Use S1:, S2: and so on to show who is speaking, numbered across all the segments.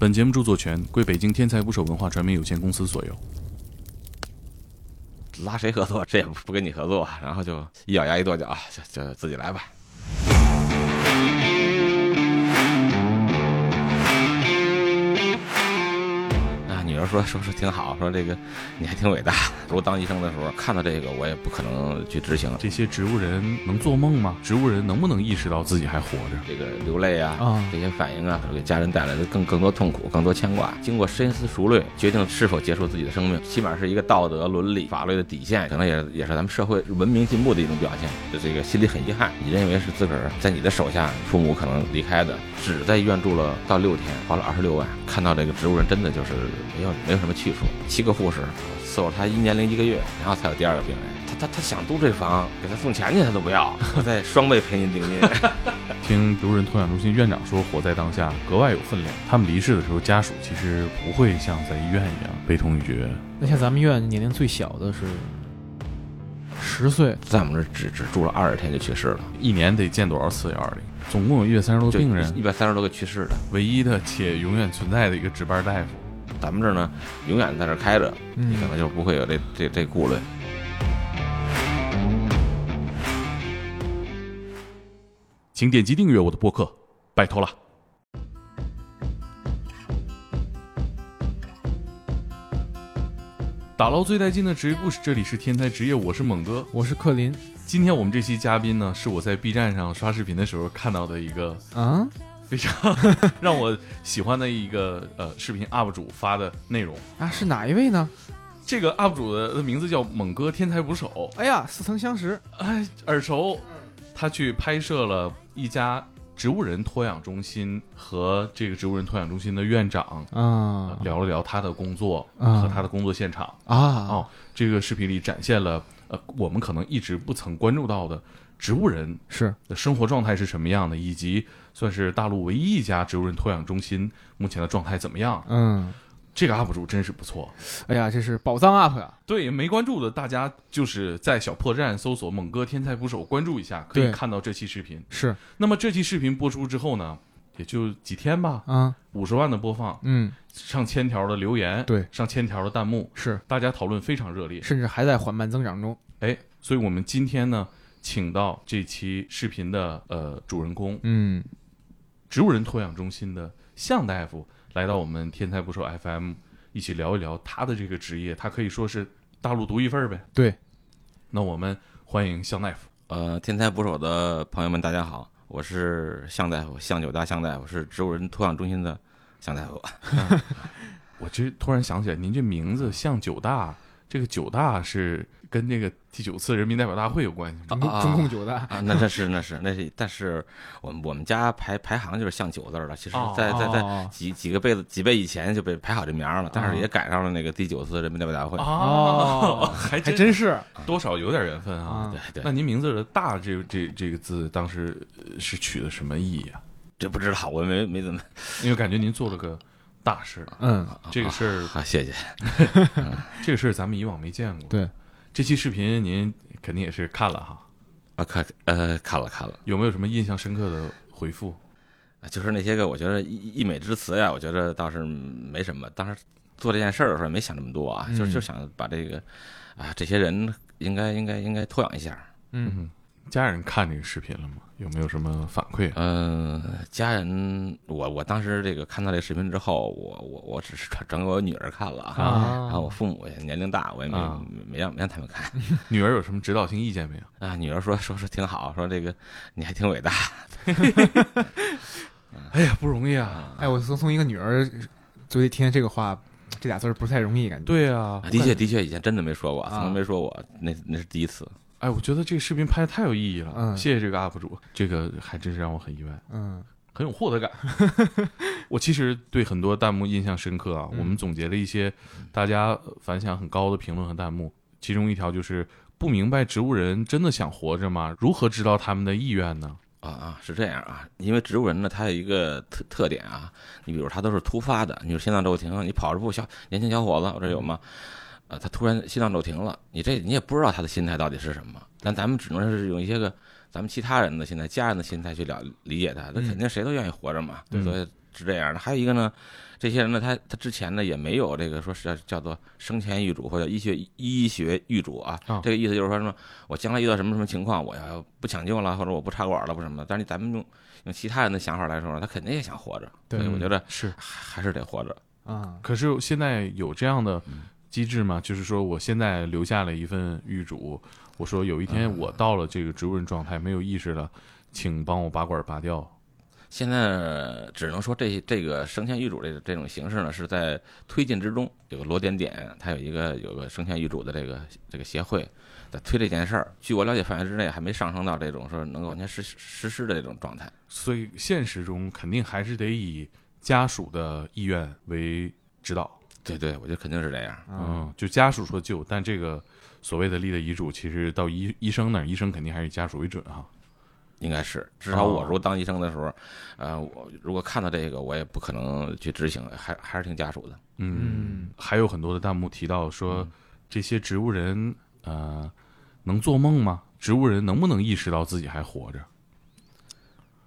S1: 本节目著作权归北京天才捕手文化传媒有限公司所有。
S2: 拉谁合作，这也不跟你合作，然后就一咬牙一跺脚，就就自己来吧。女儿说说说挺好，说这个你还挺伟大。如果当医生的时候看到这个，我也不可能去执行。
S1: 这些植物人能做梦吗？植物人能不能意识到自己还活着？
S2: 这个流泪啊，这些反应啊，给家人带来的更更多痛苦，更多牵挂。经过深思熟虑，决定是否结束自己的生命，起码是一个道德伦理法律的底线，可能也也是咱们社会文明进步的一种表现。就这个心里很遗憾，你认为是自个儿在你的手下，父母可能离开的，只在医院住了到六天，花了二十六万，看到这个植物人真的就是没有。没有什么去处，七个护士伺候他一年零一个月，然后才有第二个病人。他他他想租这房，给他送钱去他都不要，我再双倍赔您定金。
S1: 听植物人托养中心院长说，活在当下格外有分量。他们离世的时候，家属其实不会像在医院一样悲痛欲绝。
S3: 那像咱们医院年龄最小的是十岁，
S2: 在我们这只只住了二十天就去世了，
S1: 一年得见多少次幺二零？总共有一百三十多个病人，
S2: 一百三十多个去世的，
S1: 唯一的且永远存在的一个值班大夫。
S2: 咱们这儿呢，永远在这开着，你可能就不会有这这这顾虑。
S1: 请点击订阅我的播客，拜托了。打捞最带劲的职业故事，这里是天才职业，我是猛哥，
S3: 我是克林。
S1: 今天我们这期嘉宾呢，是我在 B 站上刷视频的时候看到的一个
S3: 啊。
S1: 非常 让我喜欢的一个呃视频 UP 主发的内容
S3: 啊，是哪一位呢？
S1: 这个 UP 主的名字叫猛哥天才捕手。
S3: 哎呀，似曾相识，
S1: 哎，耳熟。他去拍摄了一家植物人托养中心，和这个植物人托养中心的院长啊聊了聊他的工作和他的工作现场
S3: 啊。
S1: 哦，这个视频里展现了呃我们可能一直不曾关注到的植物人
S3: 是
S1: 的生活状态是什么样的，以及。算是大陆唯一一家植物人托养中心，目前的状态怎么样？
S3: 嗯，
S1: 这个 UP 主真是不错。
S3: 哎呀，这是宝藏 UP 呀！
S1: 对，没关注的大家就是在小破站搜索“猛哥天才捕手”，关注一下，可以看到这期视频。
S3: 是。
S1: 那么这期视频播出之后呢，也就几天吧。
S3: 啊，
S1: 五十万的播放，
S3: 嗯，
S1: 上千条的留言，
S3: 对，
S1: 上千条的弹幕，
S3: 是，
S1: 大家讨论非常热烈，
S3: 甚至还在缓慢增长中。
S1: 哎，所以我们今天呢，请到这期视频的呃主人公，
S3: 嗯。
S1: 植物人托养中心的向大夫来到我们天才捕手 FM，一起聊一聊他的这个职业，他可以说是大陆独一份呗。
S3: 对，
S1: 那我们欢迎向大夫。
S2: 呃，天才捕手的朋友们，大家好，我是向大夫，向九大向大夫，是植物人托养中心的向大夫。
S1: 我这突然想起来，您这名字向九大，这个九大是。跟那个第九次人民代表大会有关系
S3: 吗？中共九大
S2: 啊，那那是那是那是，但是我们我们家排排行就是像九字了。其实，在在在几几个辈子几辈以前就被排好这名了，但是也赶上了那个第九次人民代表大会
S3: 哦，还
S1: 还
S3: 真是
S1: 多少有点缘分
S2: 啊。对对，
S1: 那您名字的“大”这这这个字，当时是取的什么意义啊？
S2: 这不知道，我没没怎么，
S1: 因为感觉您做了个大事。
S3: 嗯，
S1: 这个事儿
S2: 好，谢谢。
S1: 这个事儿咱们以往没见过。
S3: 对。
S1: 这期视频您肯定也是看了哈，
S2: 啊看呃看了看了，
S1: 有没有什么印象深刻的回复？
S2: 就是那些个我觉得溢溢美之词呀，我觉得倒是没什么。当时做这件事儿的时候没想那么多啊，就就想把这个啊这些人应该应该应该托养一下。
S1: 嗯，家人看这个视频了吗？有没有什么反馈？
S2: 嗯，家人，我我当时这个看到这视频之后，我我我只是转给我女儿看了啊，然后我父母也年龄大，我也没没让没让他们看。
S1: 女儿有什么指导性意见没有？
S2: 啊，女儿说说说挺好，说这个你还挺伟大。
S1: 哎呀，不容易啊！
S3: 哎，我从从一个女儿嘴里听见这个话，这俩字儿不太容易，感觉。
S1: 对啊，
S2: 的确的确，以前真的没说过，从来没说过，那那是第一次。
S1: 哎，我觉得这个视频拍的太有意义了，嗯，谢谢这个 UP 主，这个还真是让我很意外，
S3: 嗯，
S1: 很有获得感。我其实对很多弹幕印象深刻啊，我们总结了一些大家反响很高的评论和弹幕，其中一条就是不明白植物人真的想活着吗？如何知道他们的意愿呢？
S2: 啊啊，是这样啊，因为植物人呢，他有一个特特点啊，你比如他都是突发的，你说心脏骤停，你跑着步，小年轻小伙子，我这有吗？啊，他突然心脏骤停了，你这你也不知道他的心态到底是什么，但咱们只能是用一些个咱们其他人的心态、家人的心态去了理解他，那肯定谁都愿意活着嘛，所以是这样的。还有一个呢，这些人呢，他他之前呢也没有这个说是叫叫做生前预嘱或者医学医学预嘱啊，
S1: 啊
S2: 这个意思就是说什么，我将来遇到什么什么情况，我要不抢救了，或者我不插管了，不什么的。但是咱们用用其他人的想法来说呢，他肯定也想活着，
S3: 对
S2: 所以我觉得
S1: 是。
S2: 还还是得活着。
S3: 啊，
S1: 可是现在有这样的机制嘛？就是说，我现在留下了一份预嘱，我说有一天我到了这个植物人状态，没有意识了，请帮我把管拔掉。
S2: 现在只能说这这个生前预嘱这这种形式呢，是在推进之中。有个罗点点，他有一个有个生前预嘱的这个这个协会在推这件事儿。据我了解范围之内，还没上升到这种说能够完全实实施的这种状态。
S1: 所以现实中肯定还是得以家属的意愿为指导。
S2: 对对，我觉得肯定是这样。
S3: 嗯，
S1: 嗯，就家属说救，但这个所谓的立的遗嘱，其实到医医生那儿，医生肯定还是以家属为准哈。
S2: 应该是，至少我
S1: 哦
S2: 如果当医生的时候，呃，我如果看到这个，我也不可能去执行，还还是听家属的。
S1: 嗯，还有很多的弹幕提到说，这些植物人呃能做梦吗？植物人能不能意识到自己还活着？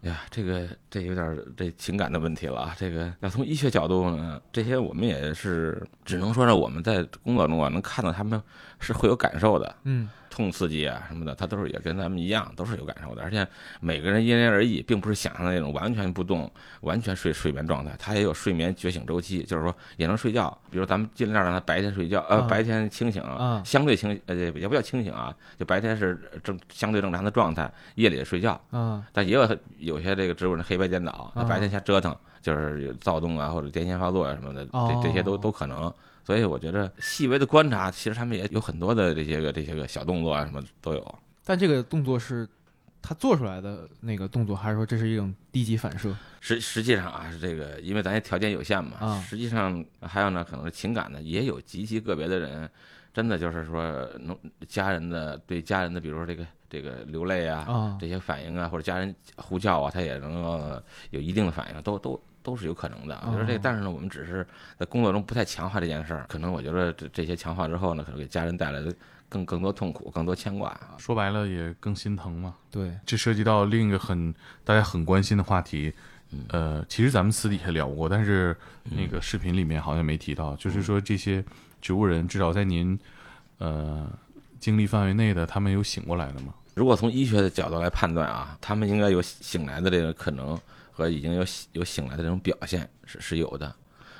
S2: 呀，这个这有点这情感的问题了啊。这个要从医学角度呢，这些我们也是只能说呢，我们在工作中啊，能看到他们是会有感受的，
S3: 嗯，
S2: 痛刺激啊什么的，他都是也跟咱们一样，都是有感受的。而且每个人因人而异，并不是想象的那种完全不动、完全睡睡眠状态，他也有睡眠觉醒周期，就是说也能睡觉。比如咱们尽量让他白天睡觉，呃，
S3: 啊
S2: 白天清醒，
S3: 啊
S2: 相对清，呃，也不叫清醒啊，就白天是正相对正常的状态，夜里睡觉。
S3: 啊，
S2: 但也有有些这个植物人黑白颠倒，白天瞎折腾，就是躁动啊或者癫痫发作啊什么的，这这些都
S3: 哦
S2: 都可能。所以我觉得细微的观察，其实他们也有很多的这些个这些个小动作啊什么都有。
S3: 但这个动作是他做出来的那个动作，还是说这是一种低级反射？
S2: 实实际上啊，是这个，因为咱也条件有限嘛。
S3: 啊
S2: 实际上还有呢，可能是情感呢，也有极其个别的人，真的就是说，能家人的对家人的，比如说这个这个流泪啊，
S3: 啊
S2: 这些反应啊，或者家人呼叫啊，他也能够有一定的反应，都都都是有可能的。我觉得这但是呢，我们只是在工作中不太强化这件事儿。可能我觉得这这些强化之后呢，可能给家人带来的更更多痛苦，更多牵挂。
S1: 说白了也更心疼嘛。
S3: 对，
S1: 这涉及到另一个很大家很关心的话题，
S2: 嗯
S1: 呃，其实咱们私底下聊过，但是那个视频里面好像没提到，就是说这些植物人至少在您呃经历范围内的，他们有醒过来的吗？
S2: 如果从医学的角度来判断啊，他们应该有醒来的这个可能和已经有醒有醒来的这种表现是是有的。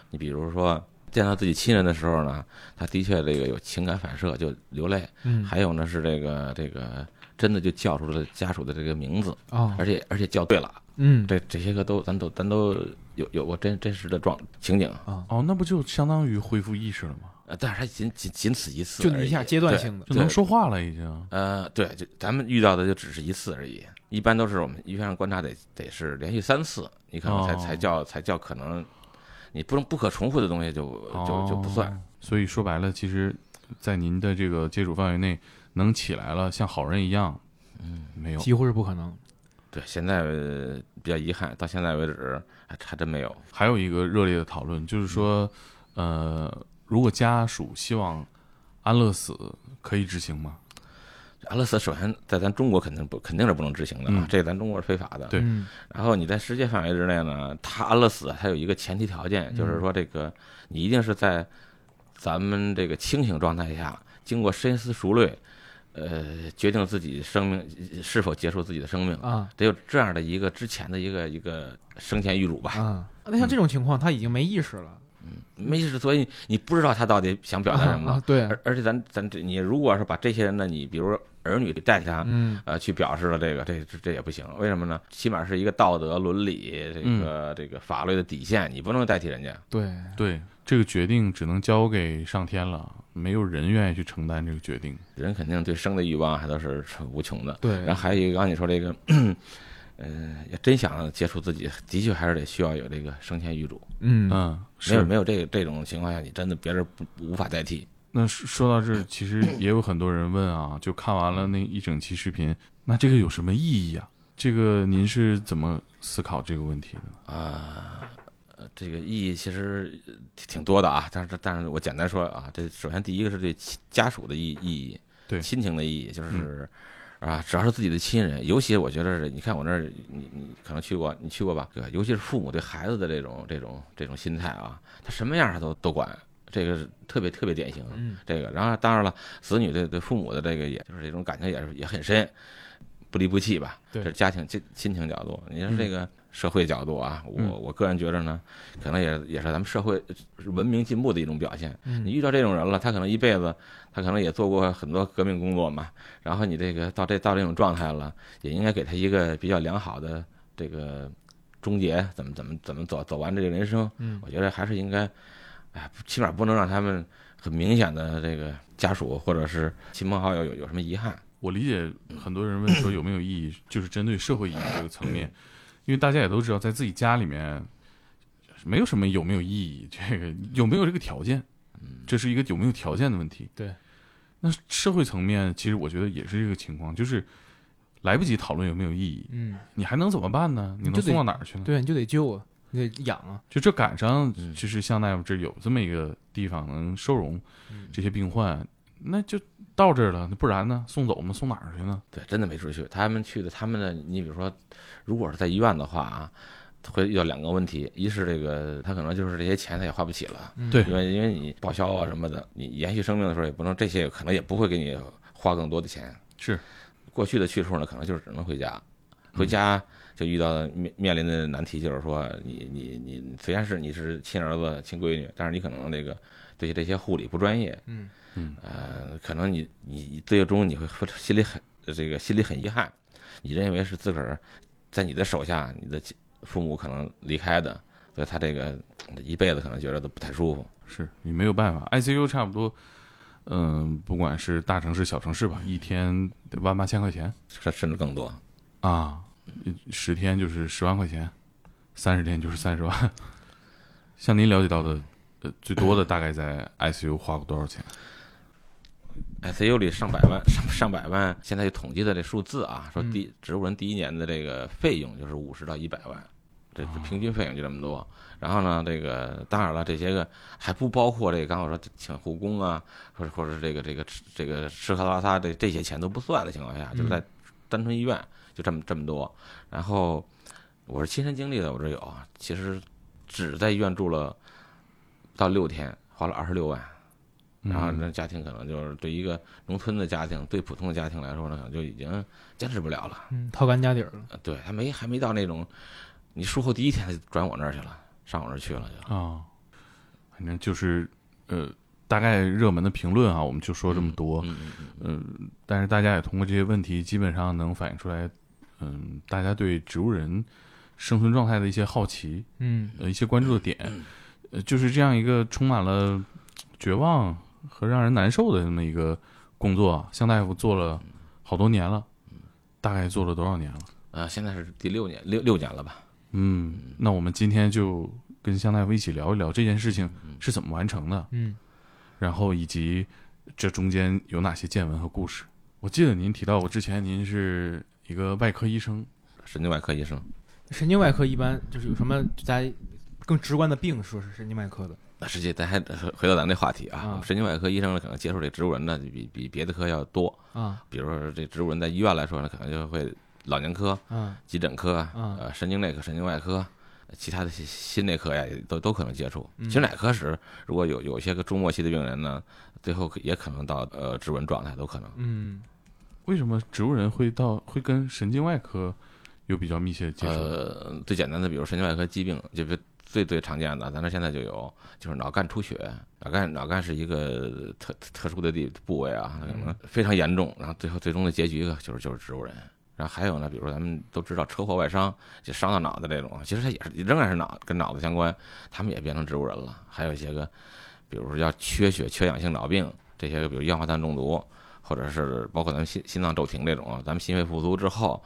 S2: 你比如说见到自己亲人的时候呢，他的确这个有情感反射，就流泪；
S3: 嗯，
S2: 还有呢是这个这个真的就叫出了家属的这个名字，
S3: 啊，
S2: 而且而且叫对了。
S3: 嗯，
S2: 这这些个都咱都咱都有有过真真实的状情景，
S3: 啊，
S1: 哦，那不就相当于恢复意识了吗？
S2: 呃，但是它仅仅仅此一次，
S3: 就那一下阶段性的
S1: 就能说话了已经。
S2: 呃，对，就咱们遇到的就只是一次而已，一般都是我们医学上观察得得是连续三次，你可能才、
S1: 哦
S2: 才叫才叫可能，你不能不可重复的东西就就就不算。
S1: 哦所以说白了，其实，在您的这个接触范围内，能起来了，像好人一样，嗯，没有。
S3: 几乎是不可能。
S2: 对，现在呃比较遗憾，到现在为止还还真没有。
S1: 还有一个热烈的讨论，就是说，呃，如果家属希望安乐死，可以执行吗？
S2: 安乐死首先在咱中国肯定不肯定是不能执行的啊，
S1: 嗯
S2: 这个咱中国是非法的。
S1: 对
S3: 嗯
S2: 然后你在世界范围之内呢，他安乐死他有一个前提条件，就是说这个你一定是在咱们这个清醒状态下，经过深思熟虑，呃，决定自己生命是否结束自己的生命，
S3: 啊
S2: 得有这样的一个之前的一个一个生前预嘱吧。
S3: 啊，那像这种情况，他已经没意识了，
S2: 没事，所以你不知道他到底想表达什么。
S3: 啊，对，
S2: 而而且咱咱这你如果是把这些人呢，你比如儿女代替他，
S3: 嗯
S2: 呃，去表示了这个，这这这也不行。为什么呢？起码是一个道德伦理，这个、这个法律的底线，你不能代替人家。
S3: 对，
S1: 对，这个决定只能交给上天了，没有人愿意去承担这个决定。
S2: 人肯定对生的欲望还都是无穷的。
S3: 对，
S2: 然后还有一个，刚才你说这个，呃，要真想接触自己，的确还是得需要有这个生前预嘱。
S3: 嗯
S1: 嗯，
S2: 没有。没有这个这种情况下，你真的别人不无法代替。
S1: 那说说到这儿，其实也有很多人问啊，就看完了那一整期视频，那这个有什么意义啊？这个您是怎么思考这个问题的？
S2: 啊，呃这个意义其实挺多的啊，但是但是我简单说啊，这首先第一个是对家属的意意义，
S1: 对
S2: 亲情的意义，就是啊，只要是自己的亲人，尤其我觉得是，你看我那儿，你你可能去过，你去过吧？对，尤其是父母对孩子的这种这种这种心态啊，他什么样他都都管，这个是特别特别典型。
S3: 嗯，
S2: 这个，然后当然了，子女对对父母的这个，也就是这种感情也是也很深，不离不弃吧？
S3: 对，
S2: 这是家庭亲亲情角度。你说这个社会角度啊，我我个人觉得呢，可能也也是咱们社会文明进步的一种表现。你遇到这种人了，他可能一辈子。他可能也做过很多革命工作嘛，然后你这个到这到这种状态了，也应该给他一个比较良好的这个终结，怎么怎么怎么走走完这个人生？
S3: 嗯，
S2: 我觉得还是应该，哎，起码不能让他们很明显的这个家属或者是亲朋好友有有什么遗憾。
S1: 我理解很多人问说有没有意义，就是针对社会意义这个层面，因为大家也都知道，在自己家里面没有什么有没有意义，这个有没有这个条件。这是一个有没有条件的问题。
S3: 对，
S1: 那社会层面，其实我觉得也是这个情况，就是来不及讨论有没有意义。
S3: 嗯，
S1: 你还能怎么办呢？你能送到哪儿去呢？
S3: 对，你就得救啊，你得养啊。
S1: 就这赶上，就是像大夫这有这么一个地方能收容这些病患，那就到这儿了。那不然呢？送走吗？送哪儿去呢？
S2: 对，真的没处去。他们去的，他们的，你比如说，如果是在医院的话啊。会遇到两个问题，一是这个他可能就是这些钱他也花不起了，
S1: 对，
S2: 因为因为你报销啊什么的，你延续生命的时候也不能这些，可能也不会给你花更多的钱。
S1: 是，
S2: 过去的去处呢，可能就是只能回家，回家就遇到面面临的难题就是说，你你你虽然是你是亲儿子亲闺女，但是你可能那个对这些护理不专业，
S3: 嗯
S1: 嗯，
S2: 呃，可能你你最终你会心里很这个心里很遗憾，你认为是自个儿在你的手下，你的。父母可能离开的，所以他这个一辈子可能觉得都不太舒服。
S1: 是你没有办法，ICU 差不多，嗯，不管是大城市小城市吧，一天万八千块钱，
S2: 甚甚至更多
S1: 啊，十天就是十万块钱，三十天就是三十万。像您了解到的，呃，最多的大概在 ICU 花过多少钱
S2: ？ICU 里上百万，上上百万，现在有统计的这数字啊，说第植物人第一年的这个费用就是五十到一百万，这平均费用就这么多。然后呢，这个当然了，这些个还不包括这个刚才我说请护工啊，或者或者这个这个这个吃喝拉撒这这些钱都不算的情况下，就是在单纯医院就这么这么多。然后我是亲身经历的，我这有，其实只在医院住了到六天，花了二十六万。然后那家庭可能就是对一个农村的家庭，对普通的家庭来说呢，就已经坚持不了了。
S3: 嗯，掏干家底儿了。
S2: 对他没还没到那种，你术后第一天就转我那儿去了，上我那儿去了就。
S1: 啊，反正就是呃，大概热门的评论啊，我们就说这么多。
S2: 嗯嗯
S1: 嗯。但是大家也通过这些问题，基本上能反映出来，嗯，大家对植物人生存状态的一些好奇，
S3: 嗯，
S1: 呃，一些关注的点，呃，就是这样一个充满了绝望。和让人难受的那么一个工作，向大夫做了好多年了，大概做了多少年了？
S2: 呃，现在是第六年，六六年了吧？
S1: 嗯，那我们今天就跟向大夫一起聊一聊这件事情是怎么完成的，
S3: 嗯，
S1: 然后以及这中间有哪些见闻和故事。我记得您提到过，之前您是一个外科医生，
S2: 神经外科医生。
S3: 神经外科一般就是有什么在更直观的病，说是神经外科的。
S2: 那实际咱还回到咱那话题啊，神经外科医生呢，可能接触这植物人呢，比比别的科要多
S3: 啊。
S2: 比如说这植物人在医院来说呢，可能就会老年科、急诊科、呃神经内科、神经外科，其他的心内科呀，都都可能接触。其实哪科室，如果有有些个中末期的病人呢，最后也可能到呃植物人状态都可能。
S3: 嗯，
S1: 为什么植物人会到会跟神经外科有比较密切的接触？
S2: 呃，最简单的，比如神经外科疾病，就最最常见的，咱这现在就有，就是脑干出血。脑干脑干是一个特特殊的地部位啊，可能非常严重。然后最后最终的结局就是就是植物人。然后还有呢，比如说咱们都知道车祸外伤，就伤到脑子这种，其实它也是仍然是脑跟脑子相关，他们也变成植物人了。还有一些个，比如说叫缺血缺氧性脑病，这些个比如一氧化碳中毒，或者是包括咱们心心脏骤停这种，咱们心肺复苏之后。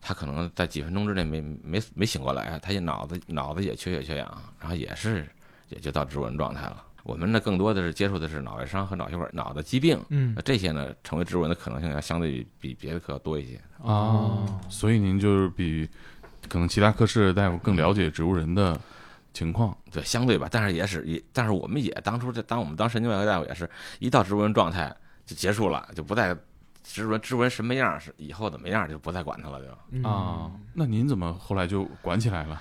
S2: 他可能在几分钟之内没没没醒过来，他也脑子脑子也缺血缺氧，然后也是也就到植物人状态了。我们呢更多的是接触的是脑外伤和脑血管脑的疾病，
S3: 嗯，
S2: 这些呢成为植物人的可能性要相对比别的科要多一些
S1: 啊。所以您就是比可能其他科室的大夫更了解植物人的情况，
S2: 对，相对吧。但是也是也，但是我们也当初这当我们当神经外科大夫也是一到植物人状态就结束了，就不再。植物人植物人什么样是以后怎么样就不再管他了就。
S3: 嗯
S1: 啊，那您怎么后来就管起来了？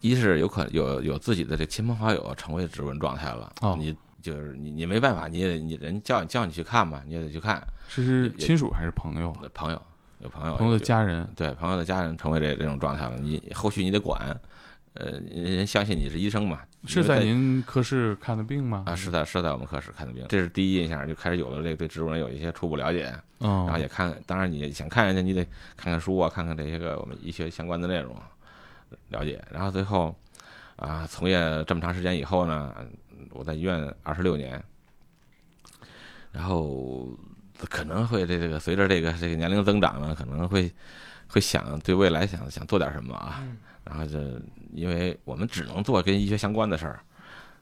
S2: 一是有可有有自己的这亲朋好友成为植纹状态了，
S1: 哦
S2: 你就是你你没办法，你也你人叫你叫你去看吧，你也得去看。
S1: 是亲属还是朋友啊？
S2: 朋友有朋友
S1: 朋友的家人
S2: 对朋友的家人成为这这种状态了，你后续你得管，呃，人相信你是医生嘛，
S1: 是在您科室看的病吗？
S2: 啊是在是在我们科室看的病，这是第一印象，就开始有了这个对植物人有一些初步了解，
S1: 嗯，
S2: 然后也看，当然你想看人家，你得看看书啊，看看这些个我们医学相关的内容，了解。然后最后啊，从业这么长时间以后呢，我在医院二十六年，然后可能会这这个随着这个这个年龄增长呢，可能会会想对未来想想做点什么啊。
S3: 嗯
S2: 然后就因为我们只能做跟医学相关的事儿，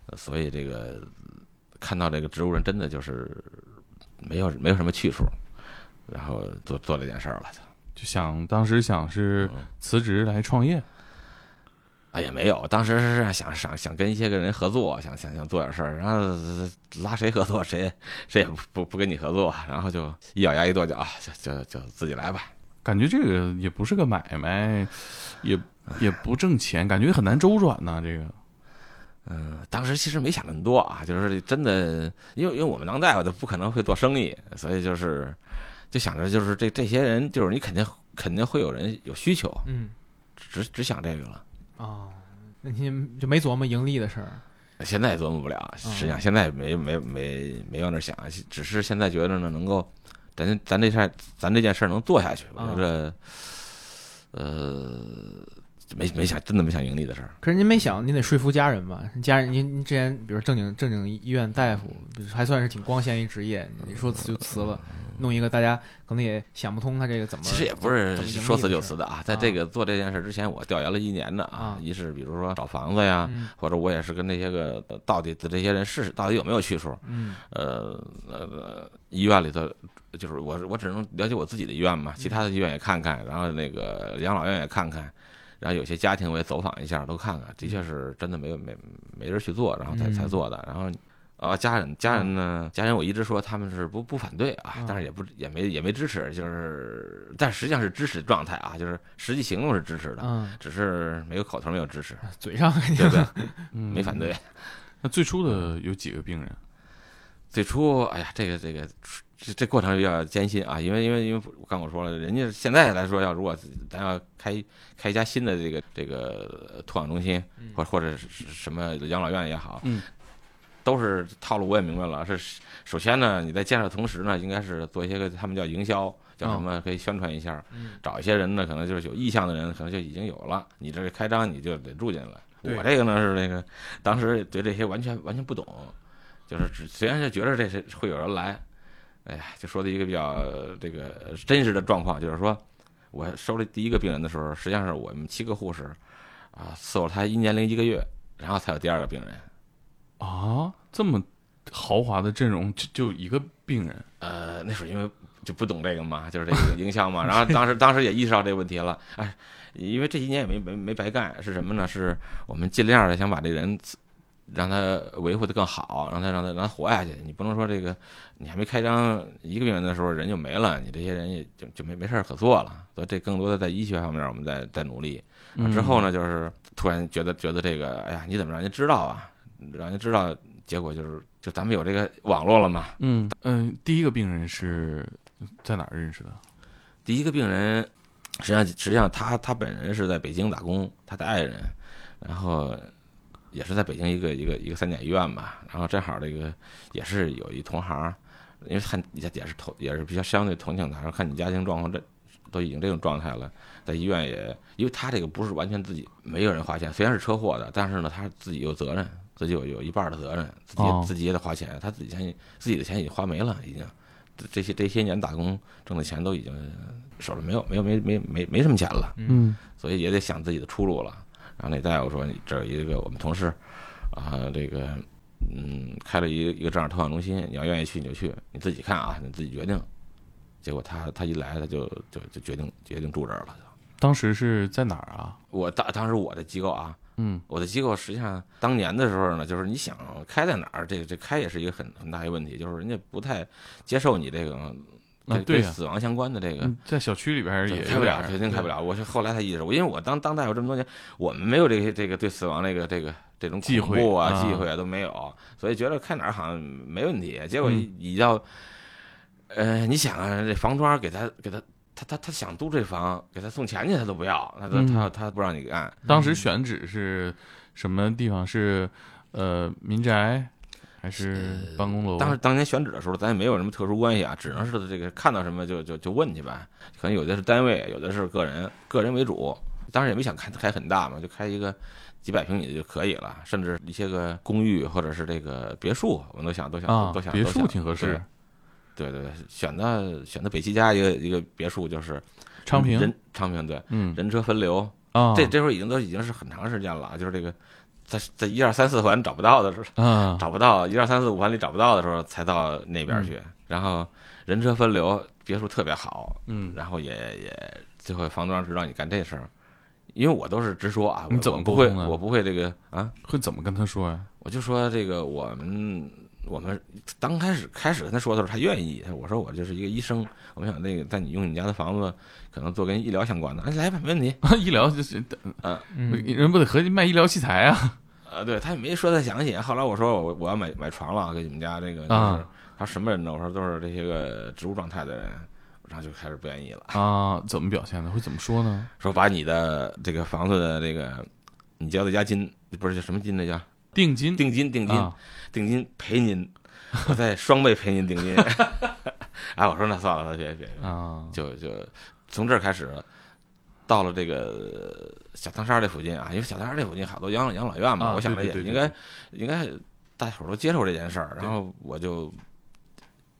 S2: 呃所以这个看到这个植物人真的就是没有没有什么去处，然后做做这件事儿了。
S1: 就想当时想是
S2: 嗯
S1: 辞职来创业，
S2: 啊，也没有，当时是想想想跟一些个人合作，想想想做点事儿，然后拉谁合作谁谁也不不不跟你合作，然后就一咬牙一跺脚，就就就自己来吧。
S1: 感觉这个也不是个买卖，也也不挣钱，感觉很难周转呐。这个
S2: 嗯，当时其实没想那么多啊，就是真的，因为因为我们当大夫的不可能会做生意，所以就是就想着就是这这些人，就是你肯定肯定会有人有需求，
S3: 嗯
S2: 只只想这个了。
S3: 哦，那你就没琢磨盈利的事儿。
S2: 现在也琢磨不了，实际上现在没没没没往那儿想，只是现在觉得呢，能够咱咱这事儿咱这件事儿能做下去，我觉着，呃，没没想真的没想盈利的事儿。
S3: 可是您没想，您得说服家人吧？家人，您您之前比如正经正经医院大夫，还算是挺光鲜一职业，你说辞就辞了，弄一个大家可能也想不通他这个怎么。
S2: 其实也不是说辞就辞的啊，在这个做这件事之前，我调研了一年的
S3: 啊
S2: 一是比如说找房子呀，
S3: 嗯。
S2: 或者我也是跟那些个呃到底的这些人试试到底有没有去处，
S3: 嗯。
S2: 呃呃，医院里头就是我我只能了解我自己的医院嘛，其他的医院也看看，然后那个养老院也看看，然后有些家庭我也走访一下，都看看，的确是真的没有没没人去做，然后才
S3: 嗯。
S2: 才做的，然后。啊，家人家人呢？家人我一直说他们是不不反对啊
S3: 嗯，
S2: 但是也不也没也没支持，就是但实际上是支持的状态啊，就是实际行动是支持的，
S3: 嗯，
S2: 只是没有口头没有支持，
S3: 嘴上肯定
S2: 对不对？
S1: 嗯
S2: 没反对。
S1: 那最初的有几个病人？
S2: 最初，哎呀，这个这个这这过程比较艰辛啊，因为因为因为我刚我说了，人家现在来说，要如果咱要开开一家新的这个这个托养中心，或或者是什么养老院也好，
S1: 嗯，
S2: 都是套路，我也明白了。是首先呢，你在建设同时呢，应该是做一些个他们叫营销，叫什么可以宣传一下，
S3: 嗯
S2: 找一些人呢，可能就是有意向的人，可能就已经有了，你这个开张你就得住进来。我这个呢是那个当时对这些完全完全不懂，就是只虽然是觉得这是会有人来，哎呀，就说的一个比较呃这个真实的状况，就是说我收了第一个病人的时候，实际上是我们七个护士啊伺候他一年零一个月，然后才有第二个病人。
S1: 啊，这么豪华的阵容，就就一个病人，
S2: 呃，那时候因为就不懂这个嘛，就是这个营销嘛，然后当时当时也意识到这个问题了，哎，因为这一年也没没没白干，是什么呢？是我们尽量的想把这人让他维护的更好，让他让他让他活下去。你不能说这个你还没开张一个病人的时候人就没了，你这些人也就就没没事儿可做了。所以这更多的在医学方面我们在在努力。
S1: 嗯
S2: 之后呢，就是突然觉得觉得这个，哎呀，你怎么让人知道啊？让人知道，结果就是就咱们有这个网络了嘛，
S1: 嗯嗯，第一个病人是在哪儿认识的？
S2: 第一个病人，实际上实际上他他本人是在北京打工，他的爱人，然后也是在北京一个一个一个三甲医院吧，然后正好这个也是有一同行，因为看也也是同也是比较相对同情他，说看你家庭状况这都已经这种状态了，在医院也，因为他这个不是完全自己没有人花钱，虽然是车祸的，但是呢他自己有责任，自己有有一半的责任，自己、
S1: 哦
S2: 自己也得花钱，他自己钱自己的钱已经花没了，已经。这些这些年打工挣的钱都已经手里没有没有没没没没什么钱了，
S1: 嗯
S2: 所以也得想自己的出路了。然后那大夫说：“你这儿有一个我们同事啊，这个嗯开了一个一个这样托管中心，你要愿意去你就去，你自己看啊，你自己决定。”结果他他一来他就就就决定决定住这儿了。
S1: 当时是在哪儿啊？
S2: 我当当时我的机构啊，
S1: 嗯
S2: 我的机构实际上当年的时候呢，就是你想开在哪儿，这个这开也是一个很很大一个问题，就是人家不太接受你这个跟
S1: 对
S2: 死亡相关的这个，
S1: 在小区里边也
S2: 开不了，肯定开不了。我是后来才意识到，因为我当当大夫这么多年，我们没有这个这个对死亡这个这个这种
S1: 忌讳
S2: 啊忌讳啊都没有，所以觉得开哪儿好像没问题。结果一到，呃，你想啊，这房砖给他给他他他他想租这房，给他送钱去他都不要，他他他他不让你干。
S1: 当时选址是什么地方？是呃民宅。还是办公楼。
S2: 当时当年选址的时候，咱也没有什么特殊关系啊，只能是这个看到什么就就就问去吧。可能有的是单位，有的是个人，个人为主。当时也没想开开很大嘛，就开一个几百平米的就可以了。甚至一些个公寓或者是这个别墅，我们都想都想都想。
S1: 别墅挺合适。
S2: 对对对，选的选的北七家一个一个别墅就是
S1: 昌平，
S2: 人昌平对，
S1: 嗯，
S2: 人车分流
S1: 啊。
S2: 这这会儿已经都已经是很长时间了，就是这个。在在一二三四环找不到的时候，找不到一二三四五环里找不到的时候，才到那边去。然后人车分流，别墅特别好，
S1: 嗯，
S2: 然后也也最后房东知道你干这事儿，因为我都是直说啊，
S1: 你怎么
S2: 不会？我不会这个啊，
S1: 会怎么跟他说呀？
S2: 我就说这个我们我们刚开始开始跟他说的时候，他愿意。我说我就是一个医生，我想那个在你用你家的房子，可能做跟医疗相关的，哎，来吧，没问题。
S1: 医疗就是，
S2: 嗯，
S1: 人不得合计卖医疗器材啊？
S2: 呃，对他也没说太详细。后来我说我我要买买床了，给你们家这个，就是他什么人呢？我说都是这些个植物状态的人，然后就开始不愿意了
S1: 啊。怎么表现的？会怎么说呢？
S2: 说把你的这个房子的这个你交的押金，不是叫什么金？那叫
S1: 定金，
S2: 定金，定金，定金赔您，我再双倍赔您定金。哎，我说那算了，别别
S1: 啊，
S2: 就就从这儿开始。到了这个小汤山这附近啊，因为小汤山这附近好多养老养老院嘛，我想着也应该应该大伙都接受这件事儿，然后我就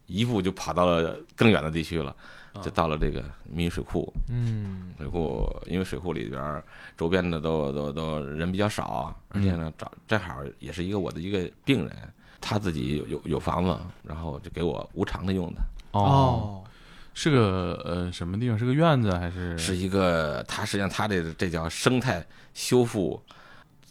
S2: 一步就跑到了更远的地区了，就到了这个密云水库。
S3: 嗯，
S2: 水库因为水库里边周边的都都都人比较少，而且呢，找正好也是一个我的一个病人，他自己有有有房子，然后就给我无偿的用的。
S1: 哦。是个呃什么地方？是个院子还是？
S2: 是一个，它实际上它这这叫生态修复，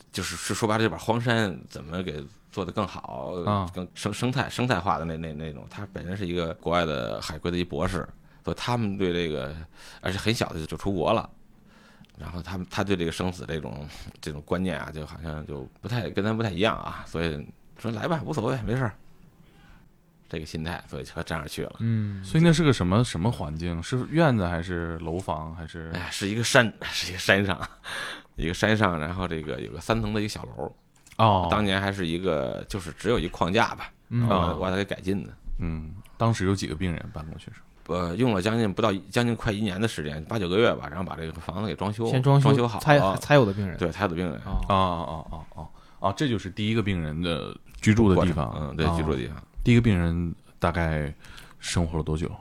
S2: 就是是说白了就把荒山怎么给做得更好，更生生态生态化的那那那种。他本身是一个国外的海归的一博士，所以他们对这个，而且很小的就出国了，然后他们他对这个生死这种这种观念啊，就好像就不太跟咱不太一样啊，所以说来吧，无所谓，没事儿。这个心态，所以就这样去了。
S3: 嗯，
S1: 所以那是个什么什么环境？是院子还是楼房还是？
S2: 哎，是一个山，是一个山上，一个山上，然后这个有个三层的一个小楼。
S1: 哦，
S2: 当年还是一个，就是只有一框架吧，
S1: 啊，
S2: 把它给改进的。
S1: 嗯，当时有几个病人搬过去是？
S2: 呃，用了将近不到将近快一年的时间，八九个月吧，然后把这个房子给装修，
S3: 先装
S2: 修好，
S3: 才才有的病人，
S2: 对，才有的病人。
S1: 啊啊啊啊啊啊！这就是第一个病人的居住的地方，
S2: 嗯，对，居住的地方。
S1: 第一个病人大概生活了多久？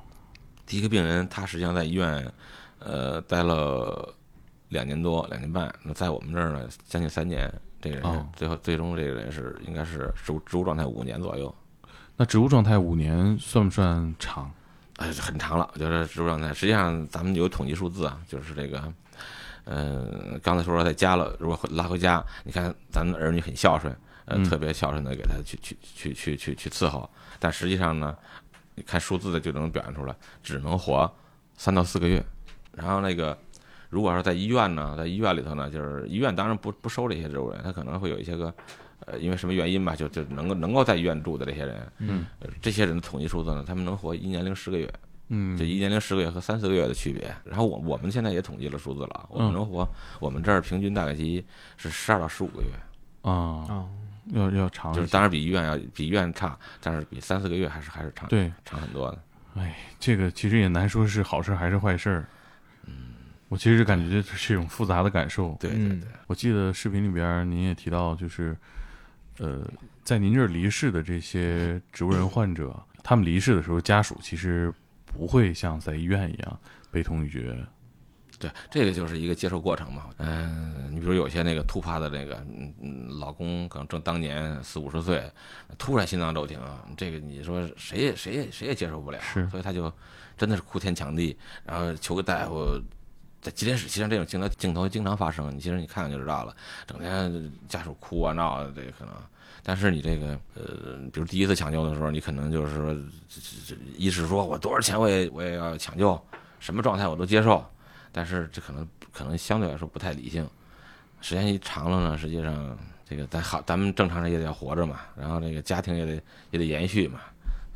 S2: 第一个病人他实际上在医院，呃，待了两年多，两年半。那在我们这儿呢，将近三年。这个人最后最终这个人是应该是植物植物状态五年左右。
S1: 那植物状态五年算不算长？
S2: 哎，很长了。我觉得植物状态实际上咱们有统计数字啊，就是这个，嗯，刚才说在家了，如果拉回家，你看咱们儿女很孝顺。呃，特别孝顺的给他去去去去去去伺候，但实际上呢，你看数字的就能表现出来，只能活三到四个月。然后那个，如果说在医院呢，在医院里头呢，就是医院当然不不收这些植物人，他可能会有一些个，呃，因为什么原因吧，就就能够能够在医院住的这些人，
S1: 嗯，
S2: 这些人的统计数字呢，他们能活一年零十个月，
S1: 嗯，
S2: 就一年零十个月和三四个月的区别。然后我我们现在也统计了数字了，我们能活，我们这儿平均大概期是十二到十五个月，
S1: 啊啊。要要长，
S2: 就是当然比医院要比医院差，但是比三四个月还是还是长，
S1: 对，
S2: 长很多的。
S1: 哎，这个其实也难说是好事还是坏事。嗯，我其实感觉这是一种复杂的感受。
S2: 对对对，
S1: 我记得视频里边您也提到，就是呃，在您这儿离世的这些植物人患者，他们离世的时候，家属其实不会像在医院一样悲痛欲绝。
S2: 对，这个就是一个接受过程嘛。嗯，你比如有些那个突发的那个，嗯嗯，老公可能正当年四五十岁，突然心脏骤停，这个你说谁也谁也谁也接受不了。
S1: 是，
S2: 所以他就真的是哭天抢地，然后求个大夫在急诊室，其实这种镜头镜头经常发生，你其实你看看就知道了，整天家属哭啊闹的，这个可能。但是你这个呃，比如第一次抢救的时候，你可能就是说，这这一是说我多少钱我也我也要抢救，什么状态我都接受，但是这可能可能相对来说不太理性。时间一长了呢，实际上这个咱好，咱们正常人也得要活着嘛，然后这个家庭也得也得延续嘛，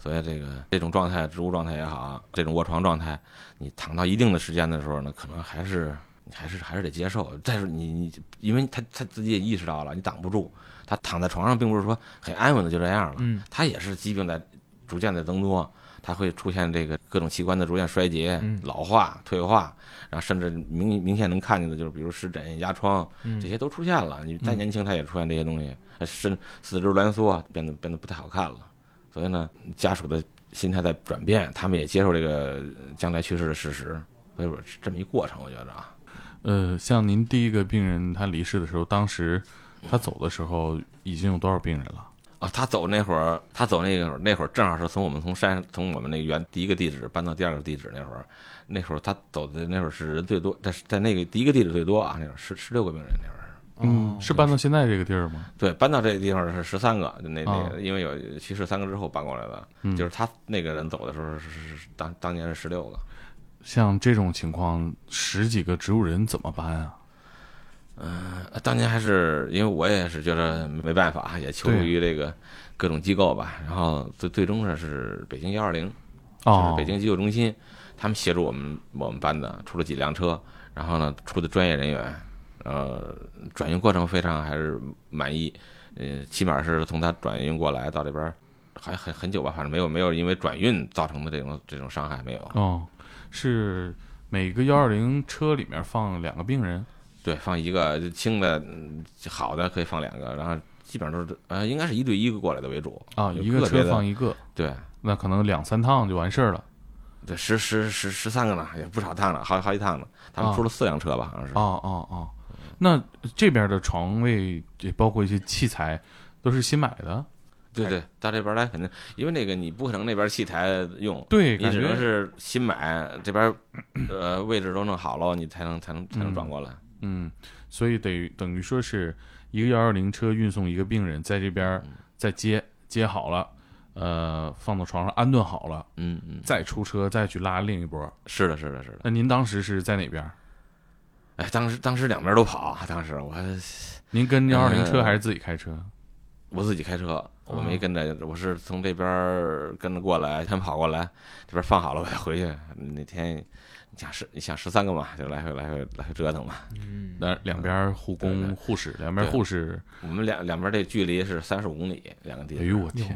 S2: 所以这个这种状态，植物状态也好，这种卧床状态，你躺到一定的时间的时候呢，可能还是你还是还是得接受。再说你你，因为他他自己也意识到了，你挡不住，他躺在床上并不是说很安稳的就这样了，
S3: 嗯，
S2: 他也是疾病在逐渐的增多。它会出现这个各种器官的逐渐衰竭、老化、退化，然后甚至明明显能看见的就是，比如湿疹、压疮，这些都出现了。你再年轻，他也出现这些东西，身四肢挛缩，变得变得不太好看了。所以呢，家属的心态在转变，他们也接受这个将来去世的事实。所以说这么一过程，我觉得啊。
S1: 呃，像您第一个病人他离世的时候，当时他走的时候已经有多少病人了？
S2: 啊，他走那会儿，他走那个那会儿正好是从我们从山从我们那个原第一个地址搬到第二个地址那会儿，那会儿他走的那会儿是人最多，在在那个第一个地址最多啊，那会儿十十六个病人那会儿。
S1: 嗯，是搬到现在这个地儿吗？
S2: 对，搬到这个地方是十三个，那那因为有去世三个之后搬过来的，就是他那个人走的时候是是当当年是十六个。
S1: 像这种情况，十几个植物人怎么搬啊？
S2: 嗯，当年还是因为我也是觉得没办法，也求助于这个各种机构吧。然后最最终呢是北京幺二零，就是北京急救中心，他们协助我们我们搬的出了几辆车，然后呢出的专业人员，呃，转运过程非常还是满意。呃，起码是从他转运过来到这边还很很久吧，反正没有没有因为转运造成的这种这种伤害没有。
S1: 哦，是每个幺二零车里面放两个病人。
S2: 对，放一个轻的，好的可以放两个，然后基本上都是呃，应该是一对一个过来的为主
S1: 啊，一个车放一个，
S2: 对，
S1: 那可能两三趟就完事儿了，
S2: 对，十十十十三个呢，也不少趟了，好好几趟了，他们出了四辆车吧，好像是，
S1: 哦哦哦，那这边的床位也包括一些器材都是新买的，
S2: 对对，到这边来肯定，因为那个你不可能那边器材用，
S1: 对，
S2: 你只能是新买，这边呃位置都弄好了，你才能才能才能转过来。
S1: 嗯，所以等于等于说是一个幺二零车运送一个病人，在这边再接接好了，呃，放到床上安顿好了，
S2: 嗯嗯，
S1: 再出车再去拉另一波。
S2: 是的，是的，是的。
S1: 那您当时是在哪边？
S2: 哎，当时当时两边都跑，当时我，
S1: 您跟幺二零车还是自己开车？
S2: 我自己开车，我没跟着，我是从这边跟着过来，先跑过来，这边放好了我再回去。那天。你想十，你想十三个嘛，就来回来回来回折腾嘛。
S1: 嗯，那两边护工、护士，两边护士，
S2: 我们两两边这距离是三十五公里，两个地。
S1: 哎呦我天，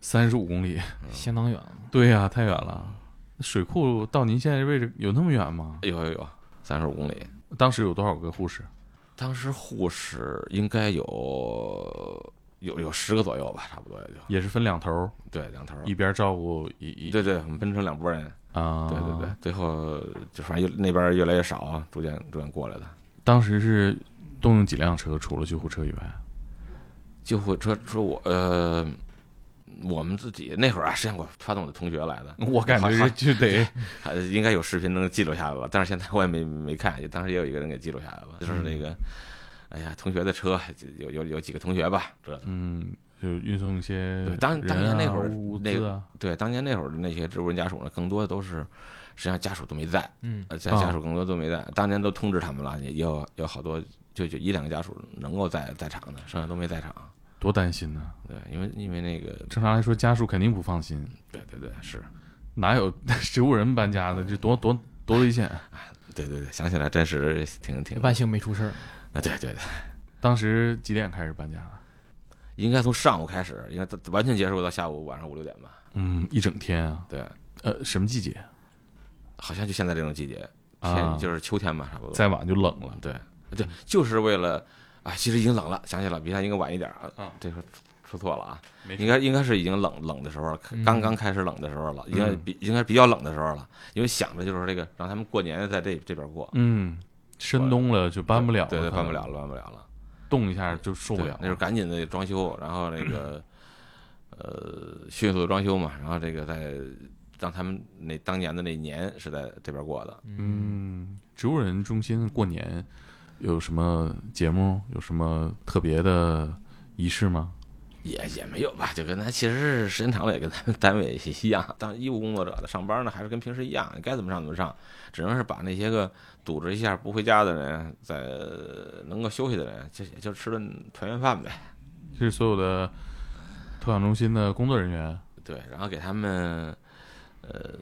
S1: 三十五公里，
S3: 相当远了。
S1: 对呀，太远了。水库到您现在位置有那么远吗？
S2: 有有有，三十五公里。
S1: 当时有多少个护士？
S2: 当时护士应该有有有十个左右吧，差不多也就。
S1: 也是分两头，
S2: 对，两头，
S1: 一边照顾一一。
S2: 对对，我们分成两拨人。
S1: 啊，
S2: 对对对，最后就反正越那边越来越少，逐渐逐渐过来的。
S1: 当时是动用几辆车，除了救护车以外，
S2: 救护车说我呃，我们自己那会儿啊，实际上我发动的同学来的，
S1: 我感觉就得
S2: 应该有视频能记录下来吧，但是现在我也没没看，当时也有一个人给记录下来了，就是那个，哎呀，同学的车有有有几个同学吧，这
S1: 嗯。就运送一些
S2: 当当年那会儿那
S1: 个
S2: 对当年那会儿的那些植物人家属呢，更多的都是实际上家属都没在，
S3: 嗯，
S2: 在家属更多都没在。当年都通知他们了，也有有好多就就一两个家属能够在在场的，剩下都没在场，
S1: 多担心呢。
S2: 对，因为因为那个
S1: 正常来说，家属肯定不放心。
S2: 对对对，是
S1: 哪有 植物人搬家的？这多多多危险！
S2: 对对对，想起来真是挺挺
S3: 万幸没出事儿。
S2: 啊，对对对，
S1: 当时几点开始搬家？
S2: 应该从上午开始，应该完全结束到下午晚上五六点吧。
S1: 嗯，一整天啊。
S2: 对，
S1: 呃，什么季节？
S2: 好像就现在这种季节，天就是秋天吧，差不多。
S1: 再晚就冷了。
S2: 对，对，就是为了啊，其实已经冷了，想起来比他应该晚一点啊。啊，这个说错了啊，应该应该是已经冷冷的时候，刚刚开始冷的时候了，应该比应该比较冷的时候了，因为想着就是这个让他们过年在这这边过。
S1: 嗯，深冬了就搬不了了。
S2: 对对，搬不了了，搬不了了。
S1: 动一下就受不了，
S2: 那时候赶紧的装修，然后那个呃迅速的装修嘛，然后这个在让他们那当年的那年是在这边过的。
S1: 嗯，植物人中心过年有什么节目？有什么特别的仪式吗？
S2: 也也没有吧，就跟咱其实时间长了也跟咱们单位一样，当医务工作者的上班呢，还是跟平时一样，该怎么上怎么上，只能是把那些个堵着一下不回家的人，在能够休息的人，就也就吃顿团圆饭呗。
S1: 这是所有的托养中心的工作人员。
S2: 对，然后给他们，呃，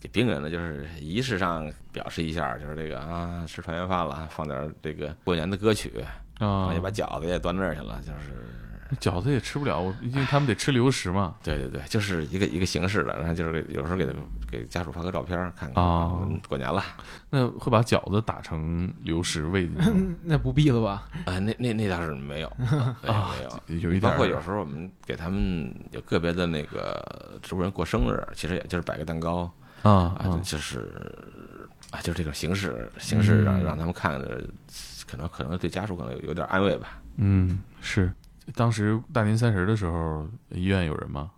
S2: 给病人呢，就是仪式上表示一下，就是这个啊，吃团圆饭了，放点这个过年的歌曲，
S1: 啊，
S2: 也把饺子也端那儿去了，就是。
S1: 饺子也吃不了，因为他们得吃流食嘛。
S2: 对对对，就是一个一个形式的，然后就是有时候给给家属发个照片看看啊，过年了。
S1: 那会把饺子打成流食喂？
S3: 那不必了吧？
S2: 啊，那那那 倒是没有
S1: 啊，
S2: 没
S1: 有，有一点。
S2: 包括有时候我们给他们有个别的那个植物人过生日，其实也就是摆个蛋糕
S1: 啊，
S2: 就是啊，就这种形式形式让让他们看着，可能可能对家属可能有有点安慰吧。
S1: 嗯，是。当时大年三十的时候，医院有人吗？